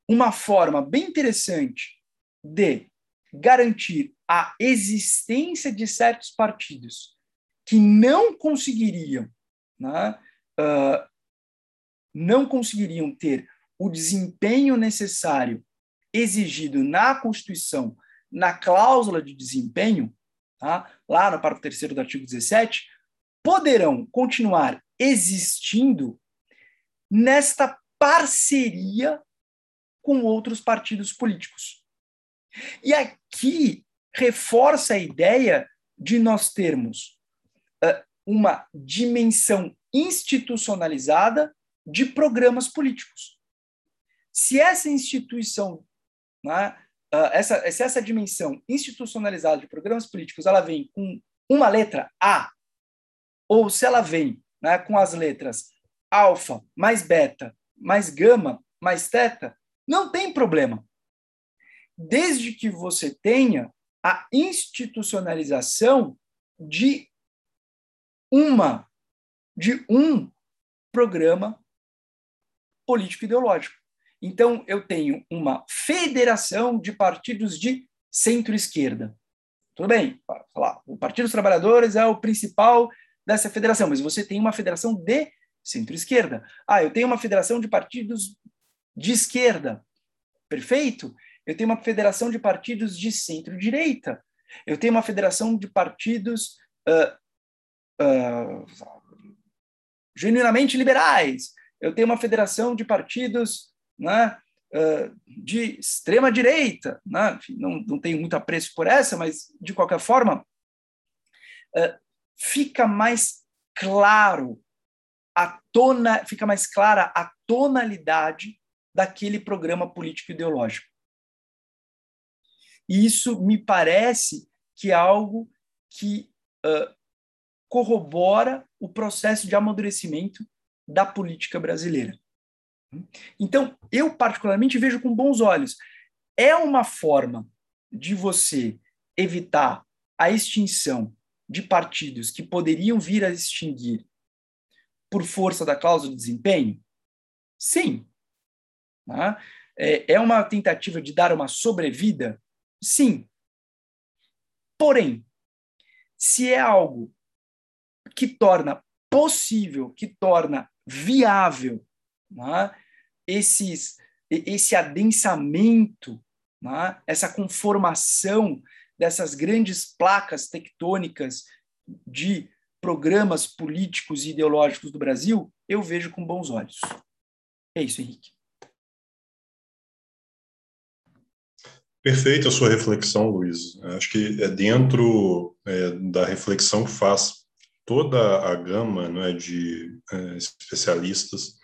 uma forma bem interessante de garantir a existência de certos partidos que não conseguiriam, né, uh, não conseguiriam ter o desempenho necessário exigido na Constituição, na cláusula de desempenho, tá, lá no parágrafo 3 do artigo 17, poderão continuar existindo nesta parceria com outros partidos políticos. E aqui reforça a ideia de nós termos uh, uma dimensão institucionalizada de programas políticos. Se essa instituição, né, uh, essa, se essa dimensão institucionalizada de programas políticos, ela vem com uma letra A, ou se ela vem né, com as letras alfa mais beta mais gama mais teta, não tem problema. Desde que você tenha a institucionalização de uma de um programa político ideológico. Então eu tenho uma federação de partidos de centro-esquerda. Tudo bem, lá, o Partido dos Trabalhadores é o principal dessa federação, mas você tem uma federação de centro-esquerda. Ah, eu tenho uma federação de partidos de esquerda. Perfeito? Eu tenho uma federação de partidos de centro-direita. Eu tenho uma federação de partidos uh, uh, genuinamente liberais. Eu tenho uma federação de partidos né, uh, de extrema-direita. Né? Não, não tenho muito apreço por essa, mas, de qualquer forma, fica mais claro a tona, fica mais clara a tonalidade daquele programa político ideológico. E isso me parece que é algo que uh, corrobora o processo de amadurecimento da política brasileira. Então, eu particularmente vejo com bons olhos. É uma forma de você evitar a extinção de partidos que poderiam vir a extinguir por força da cláusula de desempenho? Sim. Né? É uma tentativa de dar uma sobrevida? Sim. Porém, se é algo que torna possível, que torna viável né, esses esse adensamento, né, essa conformação dessas grandes placas tectônicas de programas políticos e ideológicos do Brasil, eu vejo com bons olhos. É isso, Henrique. Perfeita a sua reflexão, Luiz. Acho que é dentro é, da reflexão que faz toda a gama é, de é, especialistas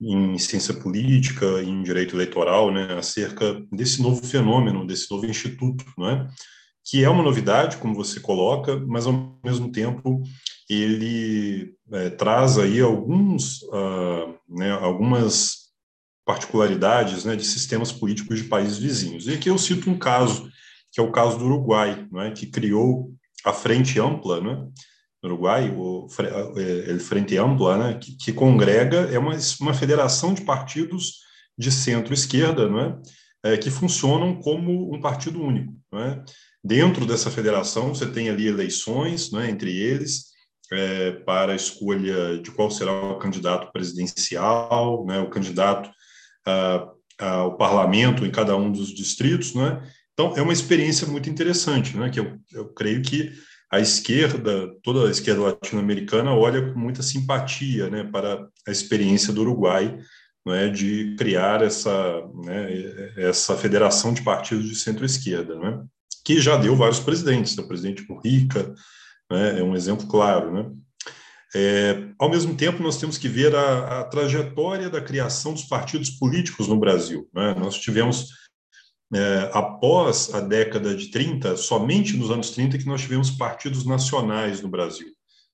em ciência política, em direito eleitoral, né, acerca desse novo fenômeno, desse novo instituto, não é? que é uma novidade, como você coloca, mas ao mesmo tempo ele é, traz aí alguns, uh, né, algumas particularidades né, de sistemas políticos de países vizinhos. E aqui eu cito um caso, que é o caso do Uruguai, é, que criou a Frente Ampla, né, no Uruguai, o é, Frente Ampla, né, que, que, congrega, é uma, uma federação de partidos de centro-esquerda, não é, é, que funcionam como um partido único. Não é? Dentro dessa federação, você tem ali eleições né, entre eles é, para a escolha de qual será o candidato presidencial, né, o candidato a, ao parlamento em cada um dos distritos. Né? Então, é uma experiência muito interessante, né, que eu, eu creio que a esquerda, toda a esquerda latino-americana, olha com muita simpatia né, para a experiência do Uruguai né, de criar essa, né, essa federação de partidos de centro-esquerda. Né? que já deu vários presidentes, né? o presidente Mujica né, é um exemplo claro. Né? É, ao mesmo tempo, nós temos que ver a, a, trajetória da criação dos partidos políticos no Brasil. Né? Nós tivemos, é, após a década de 30, somente nos anos 30, que nós tivemos partidos nacionais no Brasil.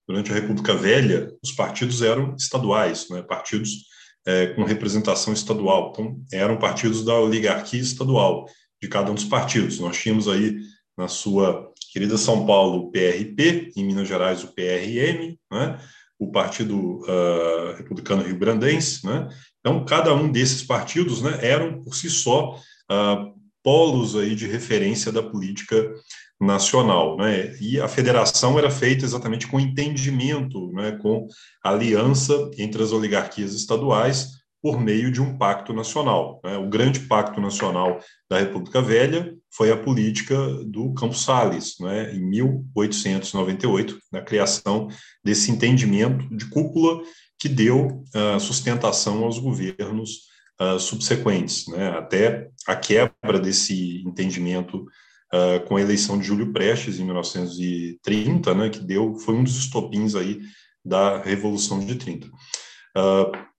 Durante a República Velha, os partidos eram estaduais, né? partidos é, com representação estadual. Então, eram partidos da oligarquia estadual de cada um dos partidos. Nós tínhamos aí na sua querida São Paulo o PRP, em Minas Gerais o PRM, né? o Partido uh, Republicano Rio Grandense. Né? Então, cada um desses partidos né, eram, por si só, uh, polos aí de referência da política nacional, né? E a federação era feita exatamente com entendimento, né, com aliança entre as oligarquias estaduais por meio de um pacto nacional. Né? O grande pacto nacional da República Velha foi a política do Campos Salles, né? em 1898, na criação desse entendimento de cúpula que deu uh, sustentação aos governos uh, subsequentes, né? até a quebra desse entendimento uh, com a eleição de Júlio Prestes em 1930, né? que deu foi um dos estopins aí da Revolução de 30. Uh,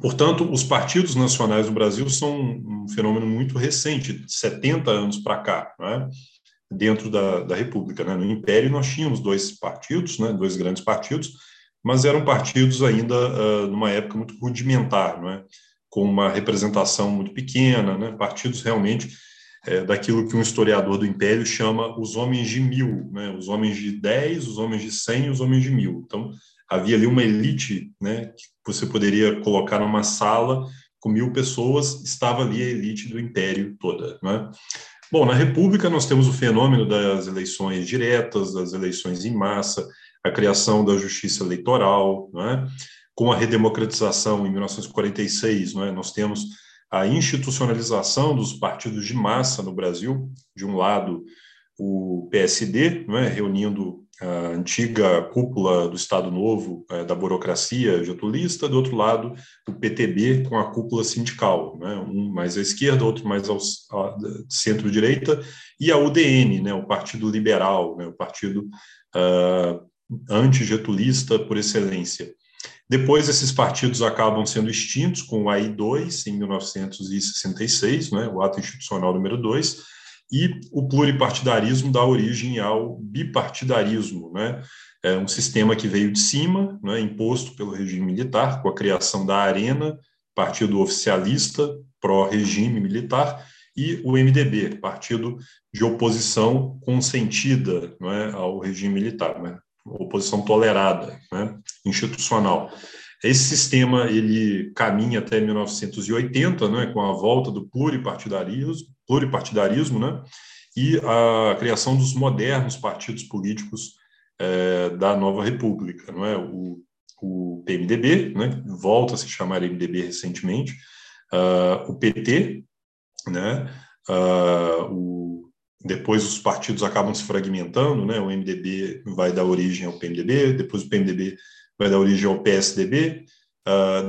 Portanto, os partidos nacionais no Brasil são um fenômeno muito recente, de 70 anos para cá, né? dentro da, da República. Né? No Império, nós tínhamos dois partidos, né? dois grandes partidos, mas eram partidos ainda uh, numa época muito rudimentar, né? com uma representação muito pequena, né? partidos realmente é, daquilo que um historiador do Império chama os homens de mil, né? os homens de dez, os homens de cem e os homens de mil. Então, havia ali uma elite, né, você poderia colocar numa sala com mil pessoas, estava ali a elite do império toda, né? Bom, na República nós temos o fenômeno das eleições diretas, das eleições em massa, a criação da justiça eleitoral, né? com a redemocratização em 1946, né? nós temos a institucionalização dos partidos de massa no Brasil, de um lado o PSD, né? reunindo a antiga cúpula do Estado Novo, é, da burocracia getulista, do outro lado, o PTB com a cúpula sindical, né, um mais à esquerda, outro mais ao, centro-direita, e a UDN, né, o Partido Liberal, né, o partido uh, antigetulista por excelência. Depois, esses partidos acabam sendo extintos com o AI2, em 1966, né, o ato institucional número 2, e o pluripartidarismo dá origem ao bipartidarismo, né? É um sistema que veio de cima, né, imposto pelo regime militar, com a criação da Arena, partido oficialista pró-regime militar, e o MDB, partido de oposição consentida né, ao regime militar, né, oposição tolerada, né, institucional. Esse sistema ele caminha até 1980, né, com a volta do pluripartidarismo, pluripartidarismo, né, e a criação dos modernos partidos políticos é, da nova república, não é? O, o PMDB, né, volta a se chamar MDB recentemente, o PT, né? o, depois os partidos acabam se fragmentando, né? O MDB vai dar origem ao PMDB, depois o PMDB vai dar origem ao PSDB.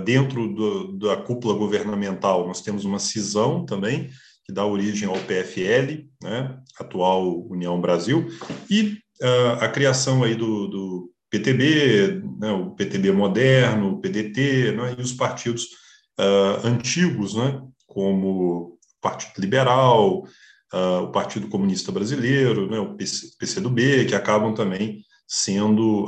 dentro do, da cúpula governamental, nós temos uma cisão também, que dá origem ao PFL, né, atual União Brasil, e uh, a criação aí do, do PTB, né, o PTB moderno, o PDT, né, e os partidos uh, antigos, né, como o Partido Liberal, uh, o Partido Comunista Brasileiro, né, o PC, PCdoB, que acabam também sendo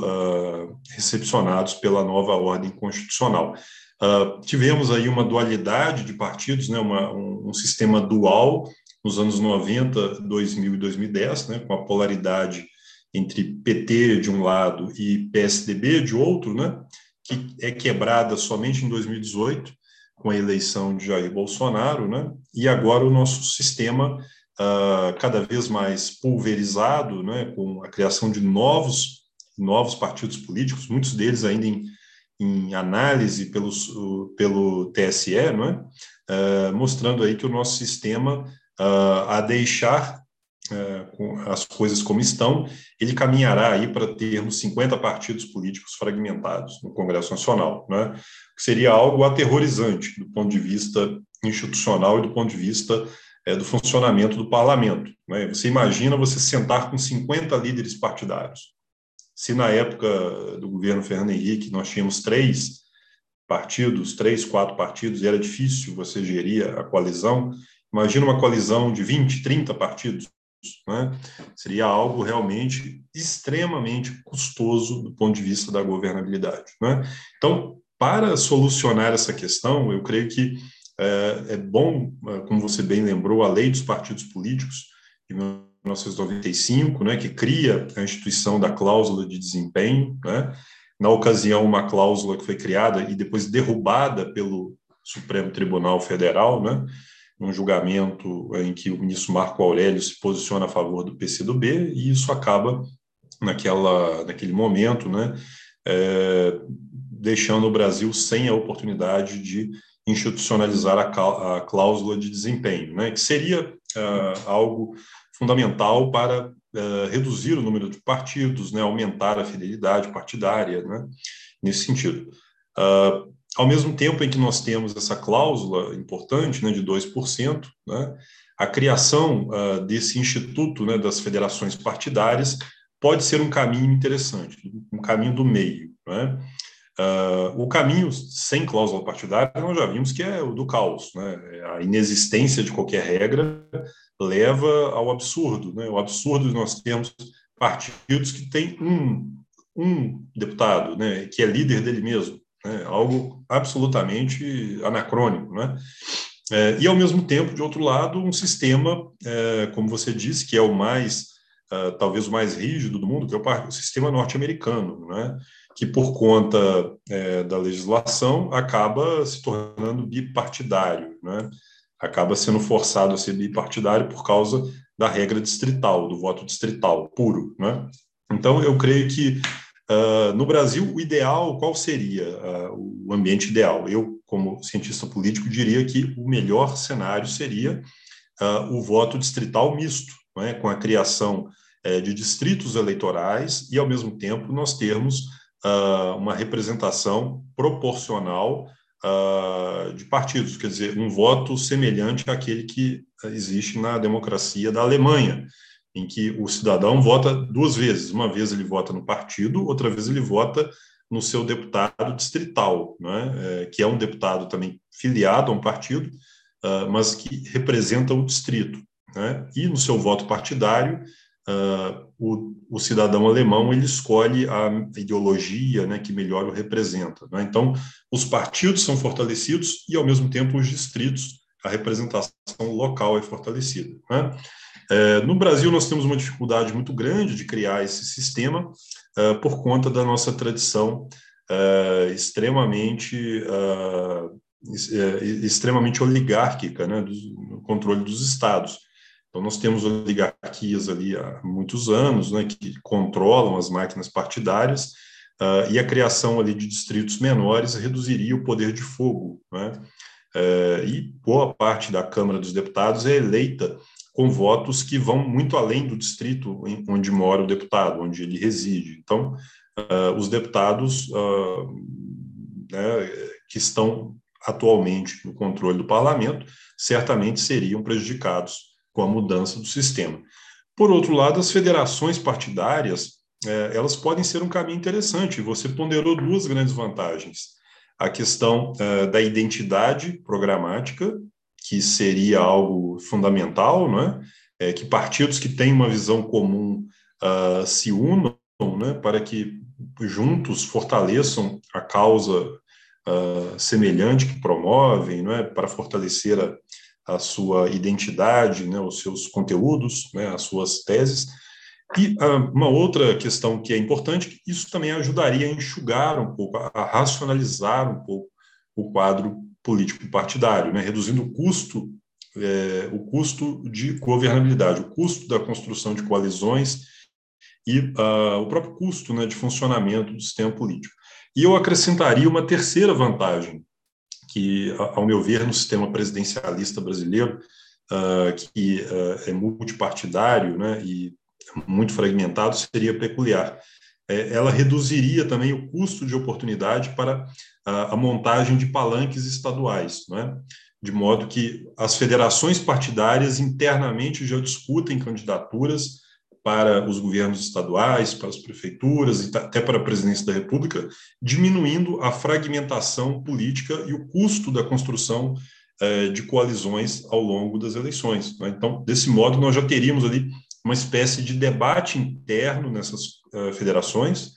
recepcionados pela nova ordem constitucional. Uh, tivemos aí uma dualidade de partidos, né, uma, um, um, sistema dual nos anos 90, 2000 e 2010, né, com a polaridade entre PT de um lado e PSDB de outro, né, que é quebrada somente em 2018 com a eleição de Jair Bolsonaro, né, e agora o nosso sistema uh, cada vez mais pulverizado, né, com a criação de novos novos partidos políticos, muitos deles ainda em em análise pelos, pelo TSE, não é? Uh, mostrando aí que o nosso sistema, uh, a deixar uh, as coisas como estão, ele caminhará aí para termos 50 partidos políticos fragmentados no Congresso Nacional, né? que seria algo aterrorizante do ponto de vista institucional e do ponto de vista do funcionamento do parlamento. Né? Você imagina você sentar com 50 líderes partidários, se na época do governo Fernando Henrique nós tínhamos três partidos, três, quatro partidos, e era difícil você gerir a coalizão, imagina uma coalizão de 20, 30 partidos. Né? Seria algo realmente extremamente custoso do ponto de vista da governabilidade. Né? Então, para solucionar essa questão, eu creio que é, é bom, é, como você bem lembrou, a lei dos partidos políticos, de 1995, né, que cria a instituição da cláusula de desempenho, né, na ocasião uma cláusula que foi criada e depois derrubada pelo Supremo Tribunal Federal, né, num julgamento em que o ministro Marco Aurélio se posiciona a favor do PCdoB e isso acaba naquela naquele momento, né, é, deixando o Brasil sem a oportunidade de institucionalizar a, cláusula de desempenho, né, que seria uh, algo fundamental para uh, reduzir o número de partidos, né, aumentar a fidelidade partidária, né, nesse sentido. Uh, ao mesmo tempo em que nós temos essa cláusula importante né, de 2%, né, a criação uh, desse instituto né, das federações partidárias pode ser um caminho interessante, um caminho do meio. Né? Uh, o caminho sem cláusula partidária, nós já vimos que é o do caos. Né? A inexistência de qualquer regra leva ao absurdo. Né? O absurdo de nós termos partidos que têm um, um deputado, né, que é líder dele mesmo, né? algo absolutamente anacrônico. Né? É, e, ao mesmo tempo, de outro lado, um sistema, é, como você disse, que é o mais, uh, talvez o mais rígido do mundo, que é o, o sistema norte-americano, né? Que, por conta é, da legislação, acaba se tornando bipartidário. Né? acaba sendo forçado a ser bipartidário por causa da regra distrital, do voto distrital puro. Né? Então, eu creio que uh, no Brasil, o ideal, qual seria uh, o ambiente ideal? Eu, como cientista político, diria que o melhor cenário seria uh, o voto distrital misto, né? com a criação eh, de distritos eleitorais e, ao mesmo tempo, nós termos uma representação proporcional uh, de partidos, quer dizer, um voto semelhante àquele que existe na democracia da Alemanha, em que o cidadão vota duas vezes. Uma vez ele vota no partido, outra vez ele vota no seu deputado distrital, né? É, que é um deputado também filiado a um partido, uh, mas que representa o distrito. Né? E no seu voto partidário, uh, o, o, cidadão alemão ele escolhe a ideologia né, que melhor o representa. Né? Então, os partidos são fortalecidos e, ao mesmo tempo, os distritos, a representação local é fortalecida. Né? É, no Brasil, nós temos uma dificuldade muito grande de criar esse sistema uh, por conta da nossa tradição uh, extremamente extremamente oligárquica, né, do controle dos estados. Então, nós temos oligarquias ali há muitos anos, né, que controlam as máquinas partidárias, uh, e a criação ali de distritos menores reduziria o poder de fogo, né, é, e boa parte da Câmara dos Deputados é eleita com votos que vão muito além do distrito onde mora o deputado, onde ele reside. Então, uh, os deputados uh, né, que estão atualmente no controle do parlamento certamente seriam prejudicados com a mudança do sistema. Por outro lado, as federações partidárias é, elas podem ser um caminho interessante. Você ponderou duas grandes vantagens: a questão é, da identidade programática, que seria algo fundamental, né? É, que partidos que têm uma visão comum uh, se unam né? para que juntos fortaleçam a causa uh, semelhante que promovem, né? para fortalecer a, a sua identidade, né? os seus conteúdos, né? as suas teses. E uh, uma outra questão que é importante, isso também ajudaria a enxugar um pouco, a racionalizar um pouco o quadro político partidário, né, reduzindo o custo, é, o custo de governabilidade, o custo da construção de coalizões e uh, o próprio custo né, de funcionamento do sistema político. E eu acrescentaria uma terceira vantagem, que, ao meu ver, no sistema presidencialista brasileiro, uh, que uh, é multipartidário né, e muito fragmentado, seria peculiar. É, ela reduziria também o custo de oportunidade para a, a montagem de palanques estaduais, né? de modo que as federações partidárias internamente já discutem candidaturas para os governos estaduais, para as prefeituras e até para a presidência da República, diminuindo a fragmentação política e o custo da construção eh, de coalizões ao longo das eleições. Né? Então, desse modo, nós já teríamos ali uma espécie de debate interno nessas uh, federações,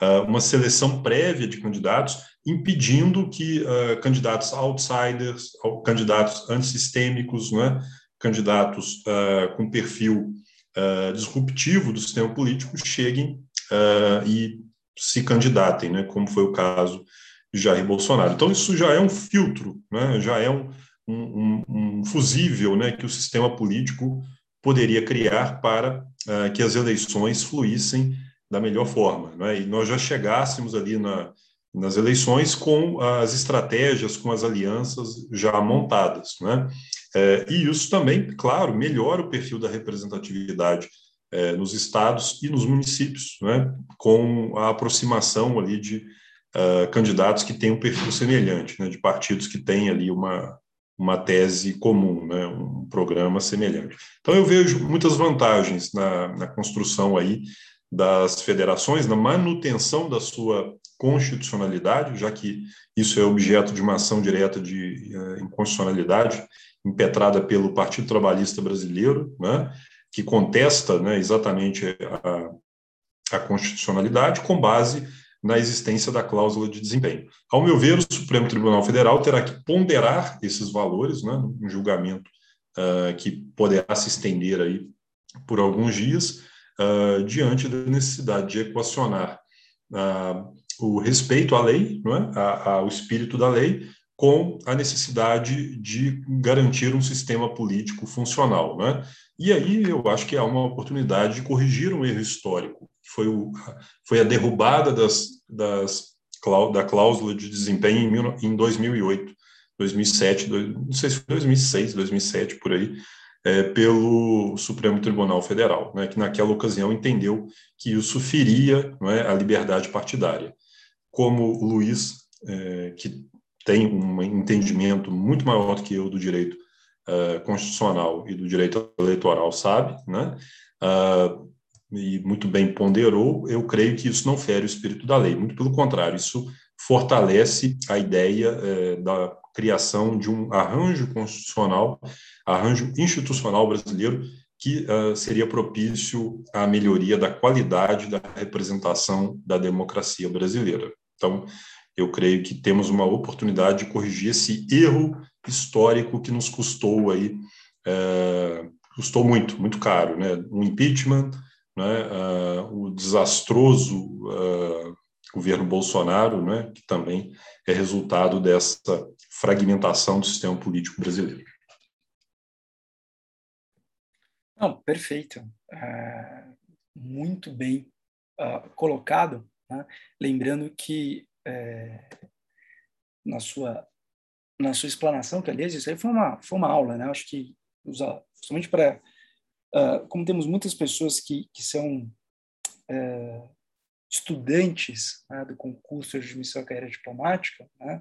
uh, uma seleção prévia de candidatos, impedindo que candidatos outsiders, candidatos antissistêmicos, né, candidatos com perfil disruptivo do sistema político cheguem e se candidatem, né, como foi o caso de Jair Bolsonaro. Então, isso já é um filtro, né, já é um, um, um fusível né, que o sistema político poderia criar para uh, que as eleições fluíssem da melhor forma. Né? E nós já chegássemos ali na, nas eleições com as estratégias, com as alianças já montadas. Né? É, e isso também, claro, melhora o perfil da representatividade é, nos estados e nos municípios, né? com a aproximação ali de uh, candidatos que têm um perfil semelhante, né? de partidos que têm ali uma, uma tese comum, né, um programa semelhante. Então eu vejo muitas vantagens na, na construção aí das federações, na manutenção da sua constitucionalidade, já que isso é objeto de uma ação direta de uh, inconstitucionalidade impetrada pelo Partido Trabalhista Brasileiro, né, que contesta né, exatamente a, a constitucionalidade com base na existência da cláusula de desempenho. Ao meu ver, o Supremo Tribunal Federal terá que ponderar esses valores, né, um julgamento uh, que poderá se estender aí por alguns dias, uh, diante da necessidade de equacionar uh, o respeito à lei, é? a, ao espírito da lei, com a necessidade de garantir um sistema político funcional. Né? E aí eu acho que há uma oportunidade de corrigir um erro histórico, que foi, o, foi a derrubada das, das, da cláusula de desempenho em, em 2008, 2007, não sei se foi 2006, 2007, por aí, é, pelo Supremo Tribunal Federal, né, que naquela ocasião entendeu que isso feria é, a liberdade partidária. Como Luiz, é, que tem um entendimento muito maior do que eu do direito uh, constitucional e do direito eleitoral, sabe, né? Uh, e muito bem ponderou, eu creio que isso não fere o espírito da lei, muito pelo contrário, isso fortalece a ideia uh, da criação de um arranjo constitucional, arranjo institucional brasileiro que uh, seria propício à melhoria da qualidade da representação da democracia brasileira. Então, eu creio que temos uma oportunidade de corrigir esse erro histórico que nos custou aí, é, custou muito, muito caro, né? O impeachment, né? Uh, o desastroso uh, governo Bolsonaro, né? Que também é resultado dessa fragmentação do sistema político brasileiro. Não, perfeito, é, muito bem uh, colocado. Né? Lembrando que é, na sua na sua explanação, que aliás isso aí foi uma, foi uma aula, né? Acho que, somente para. Uh, como temos muitas pessoas que, que são uh, estudantes né, do concurso de admissão à carreira diplomática, né,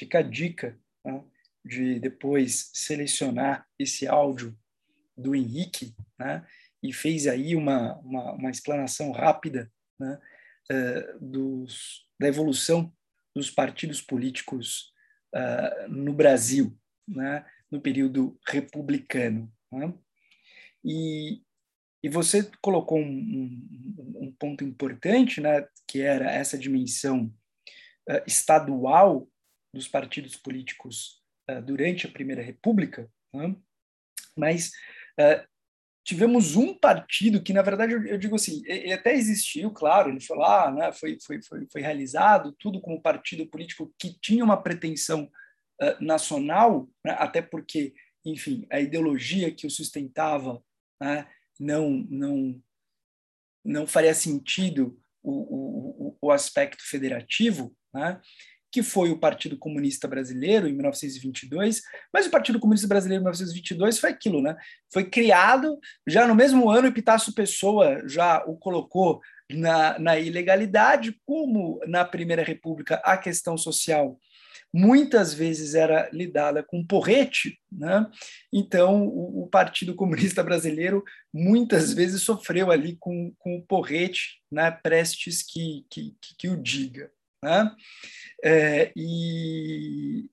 fica a dica né, de depois selecionar esse áudio do Henrique, né, e fez aí uma, uma, uma explanação rápida né, uh, dos, da evolução dos partidos políticos uh, no Brasil, né, no período republicano. Né? E, e você colocou um, um, um, ponto importante, né, que era essa dimensão uh, estadual dos partidos políticos uh, durante a Primeira República, né? mas tivemos um partido que, na verdade, eu, eu digo assim, ele até existiu, claro, ele foi lá, né, foi, foi, foi, foi realizado, tudo como partido político que tinha uma pretensão uh, nacional, né, até porque, enfim, a ideologia que o sustentava né, não, não, não faria sentido o, o, o aspecto federativo, né, que foi o Partido Comunista Brasileiro em 1922, mas o Partido Comunista Brasileiro em 1922 foi aquilo, né? Foi criado já no mesmo ano Epitácio Pessoa já o colocou na, na ilegalidade, como na Primeira República a questão social muitas vezes era lidada com porrete, né? então o, o, Partido Comunista Brasileiro muitas vezes sofreu ali com, com o porrete, né? prestes que, que, que o diga. Né? É, e,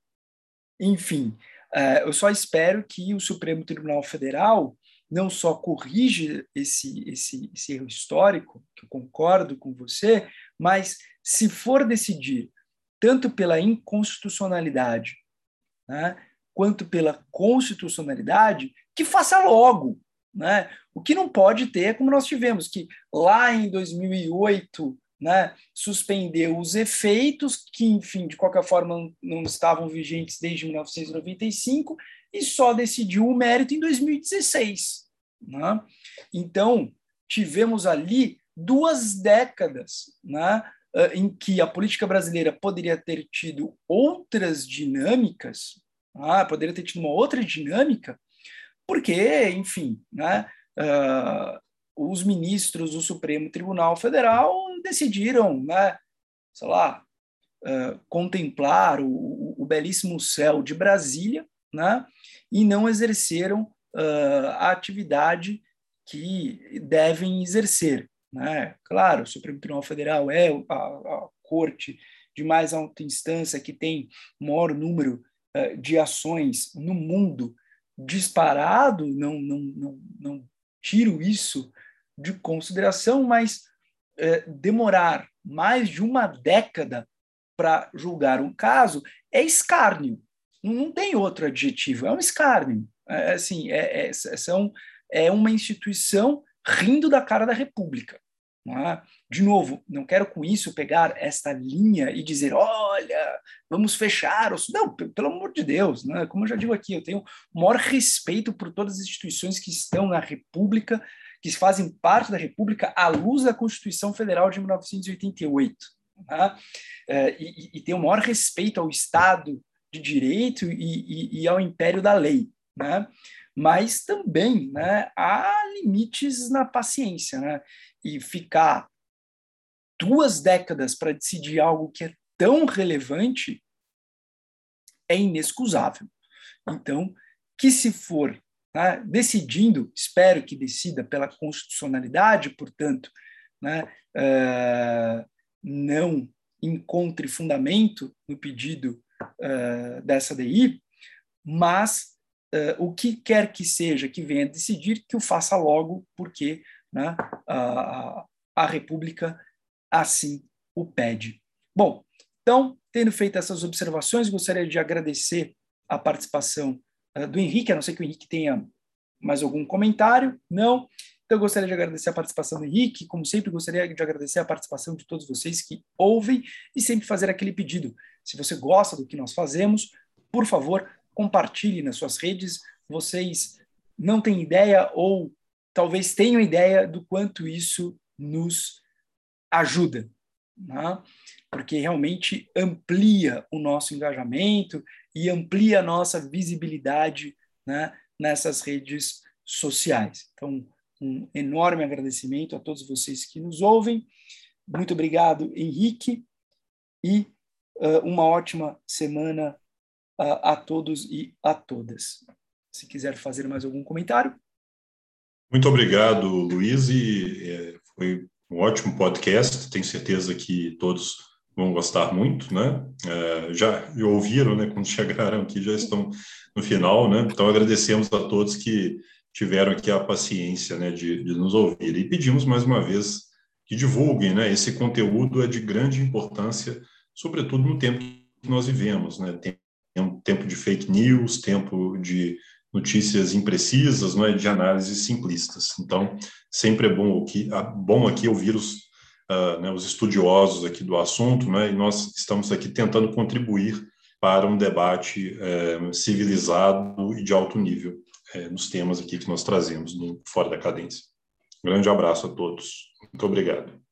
enfim, é, eu só espero que o Supremo Tribunal Federal não só corrige esse, esse, esse erro histórico, que eu concordo com você, mas se for decidir tanto pela inconstitucionalidade né, quanto pela constitucionalidade, que faça logo. Né? O que não pode ter é como nós tivemos, que lá em 2008 né, suspendeu os efeitos, que, enfim, de qualquer forma não estavam vigentes desde 1995, e só decidiu o mérito em 2016. Né? Então, tivemos ali duas décadas né, em que a política brasileira poderia ter tido outras dinâmicas, né, poderia ter tido uma outra dinâmica, porque, enfim, né, uh, os ministros do Supremo Tribunal Federal decidiram, né, sei lá, uh, contemplar o, o, belíssimo céu de Brasília, né, e não exerceram uh, a atividade que devem exercer. Né? Claro, o Supremo Tribunal Federal é a, a corte de mais alta instância que tem maior número uh, de ações no mundo disparado, não, não, não, não tiro isso de consideração, mas é, demorar mais de uma década para julgar um caso é escárnio. Não tem outro adjetivo, é um escárnio. É, assim, é, é, são, é uma instituição rindo da cara da República. É? De novo, não quero com isso pegar esta linha e dizer, olha, vamos fechar. Não, pelo amor de Deus, né? como eu já digo aqui, eu tenho o maior respeito por todas as instituições que estão na República, que fazem parte da República à luz da Constituição Federal de 1988. Né? É, e, e tem o maior respeito ao Estado de Direito e, e, e ao império da lei. Né? Mas também né, há limites na paciência. Né? E ficar duas décadas para decidir algo que é tão relevante é inexcusável. Então, que se for né, decidindo, espero que decida pela constitucionalidade, portanto, né, uh, não encontre fundamento no pedido uh, dessa DI, mas uh, o que quer que seja que venha decidir, que o faça logo, porque né, a, República assim o pede. Bom, então, tendo feito essas observações, gostaria de agradecer a participação do Henrique, a não ser que o Henrique tenha mais algum comentário. Não. Então, eu gostaria de agradecer a participação do Henrique. Como sempre, gostaria de agradecer a participação de todos vocês que ouvem e sempre fazer aquele pedido. Se você gosta do que nós fazemos, por favor, compartilhe nas suas redes. Vocês não têm ideia ou talvez tenham ideia do quanto isso nos ajuda, né? porque realmente amplia o nosso engajamento e amplia a nossa visibilidade né, nessas redes sociais. Então, um enorme agradecimento a todos vocês que nos ouvem. Muito obrigado, Henrique, e uh, uma ótima semana uh, a todos e a todas. Se quiser fazer mais algum comentário. Muito obrigado, Luiz, e é, foi um ótimo podcast. Tenho certeza que todos vão gostar muito, né? É, já ouviram, né? Quando (laughs) chegaram aqui, já estão no final, né? Então agradecemos a todos que tiveram aqui a paciência, né, de, de nos ouvir e pedimos mais uma vez que divulguem, né? Esse conteúdo é de grande importância, sobretudo no tempo que nós vivemos, né? Um tempo de fake news, tempo de notícias imprecisas, não é, de análises simplistas. Então, sempre é bom aqui, bom aqui ouvir os uh, né, os estudiosos aqui do assunto, né, e nós estamos aqui tentando contribuir para um debate é, civilizado e de alto nível é, nos temas aqui que nós trazemos no Fora da Cadência. Grande abraço a todos. Muito obrigado.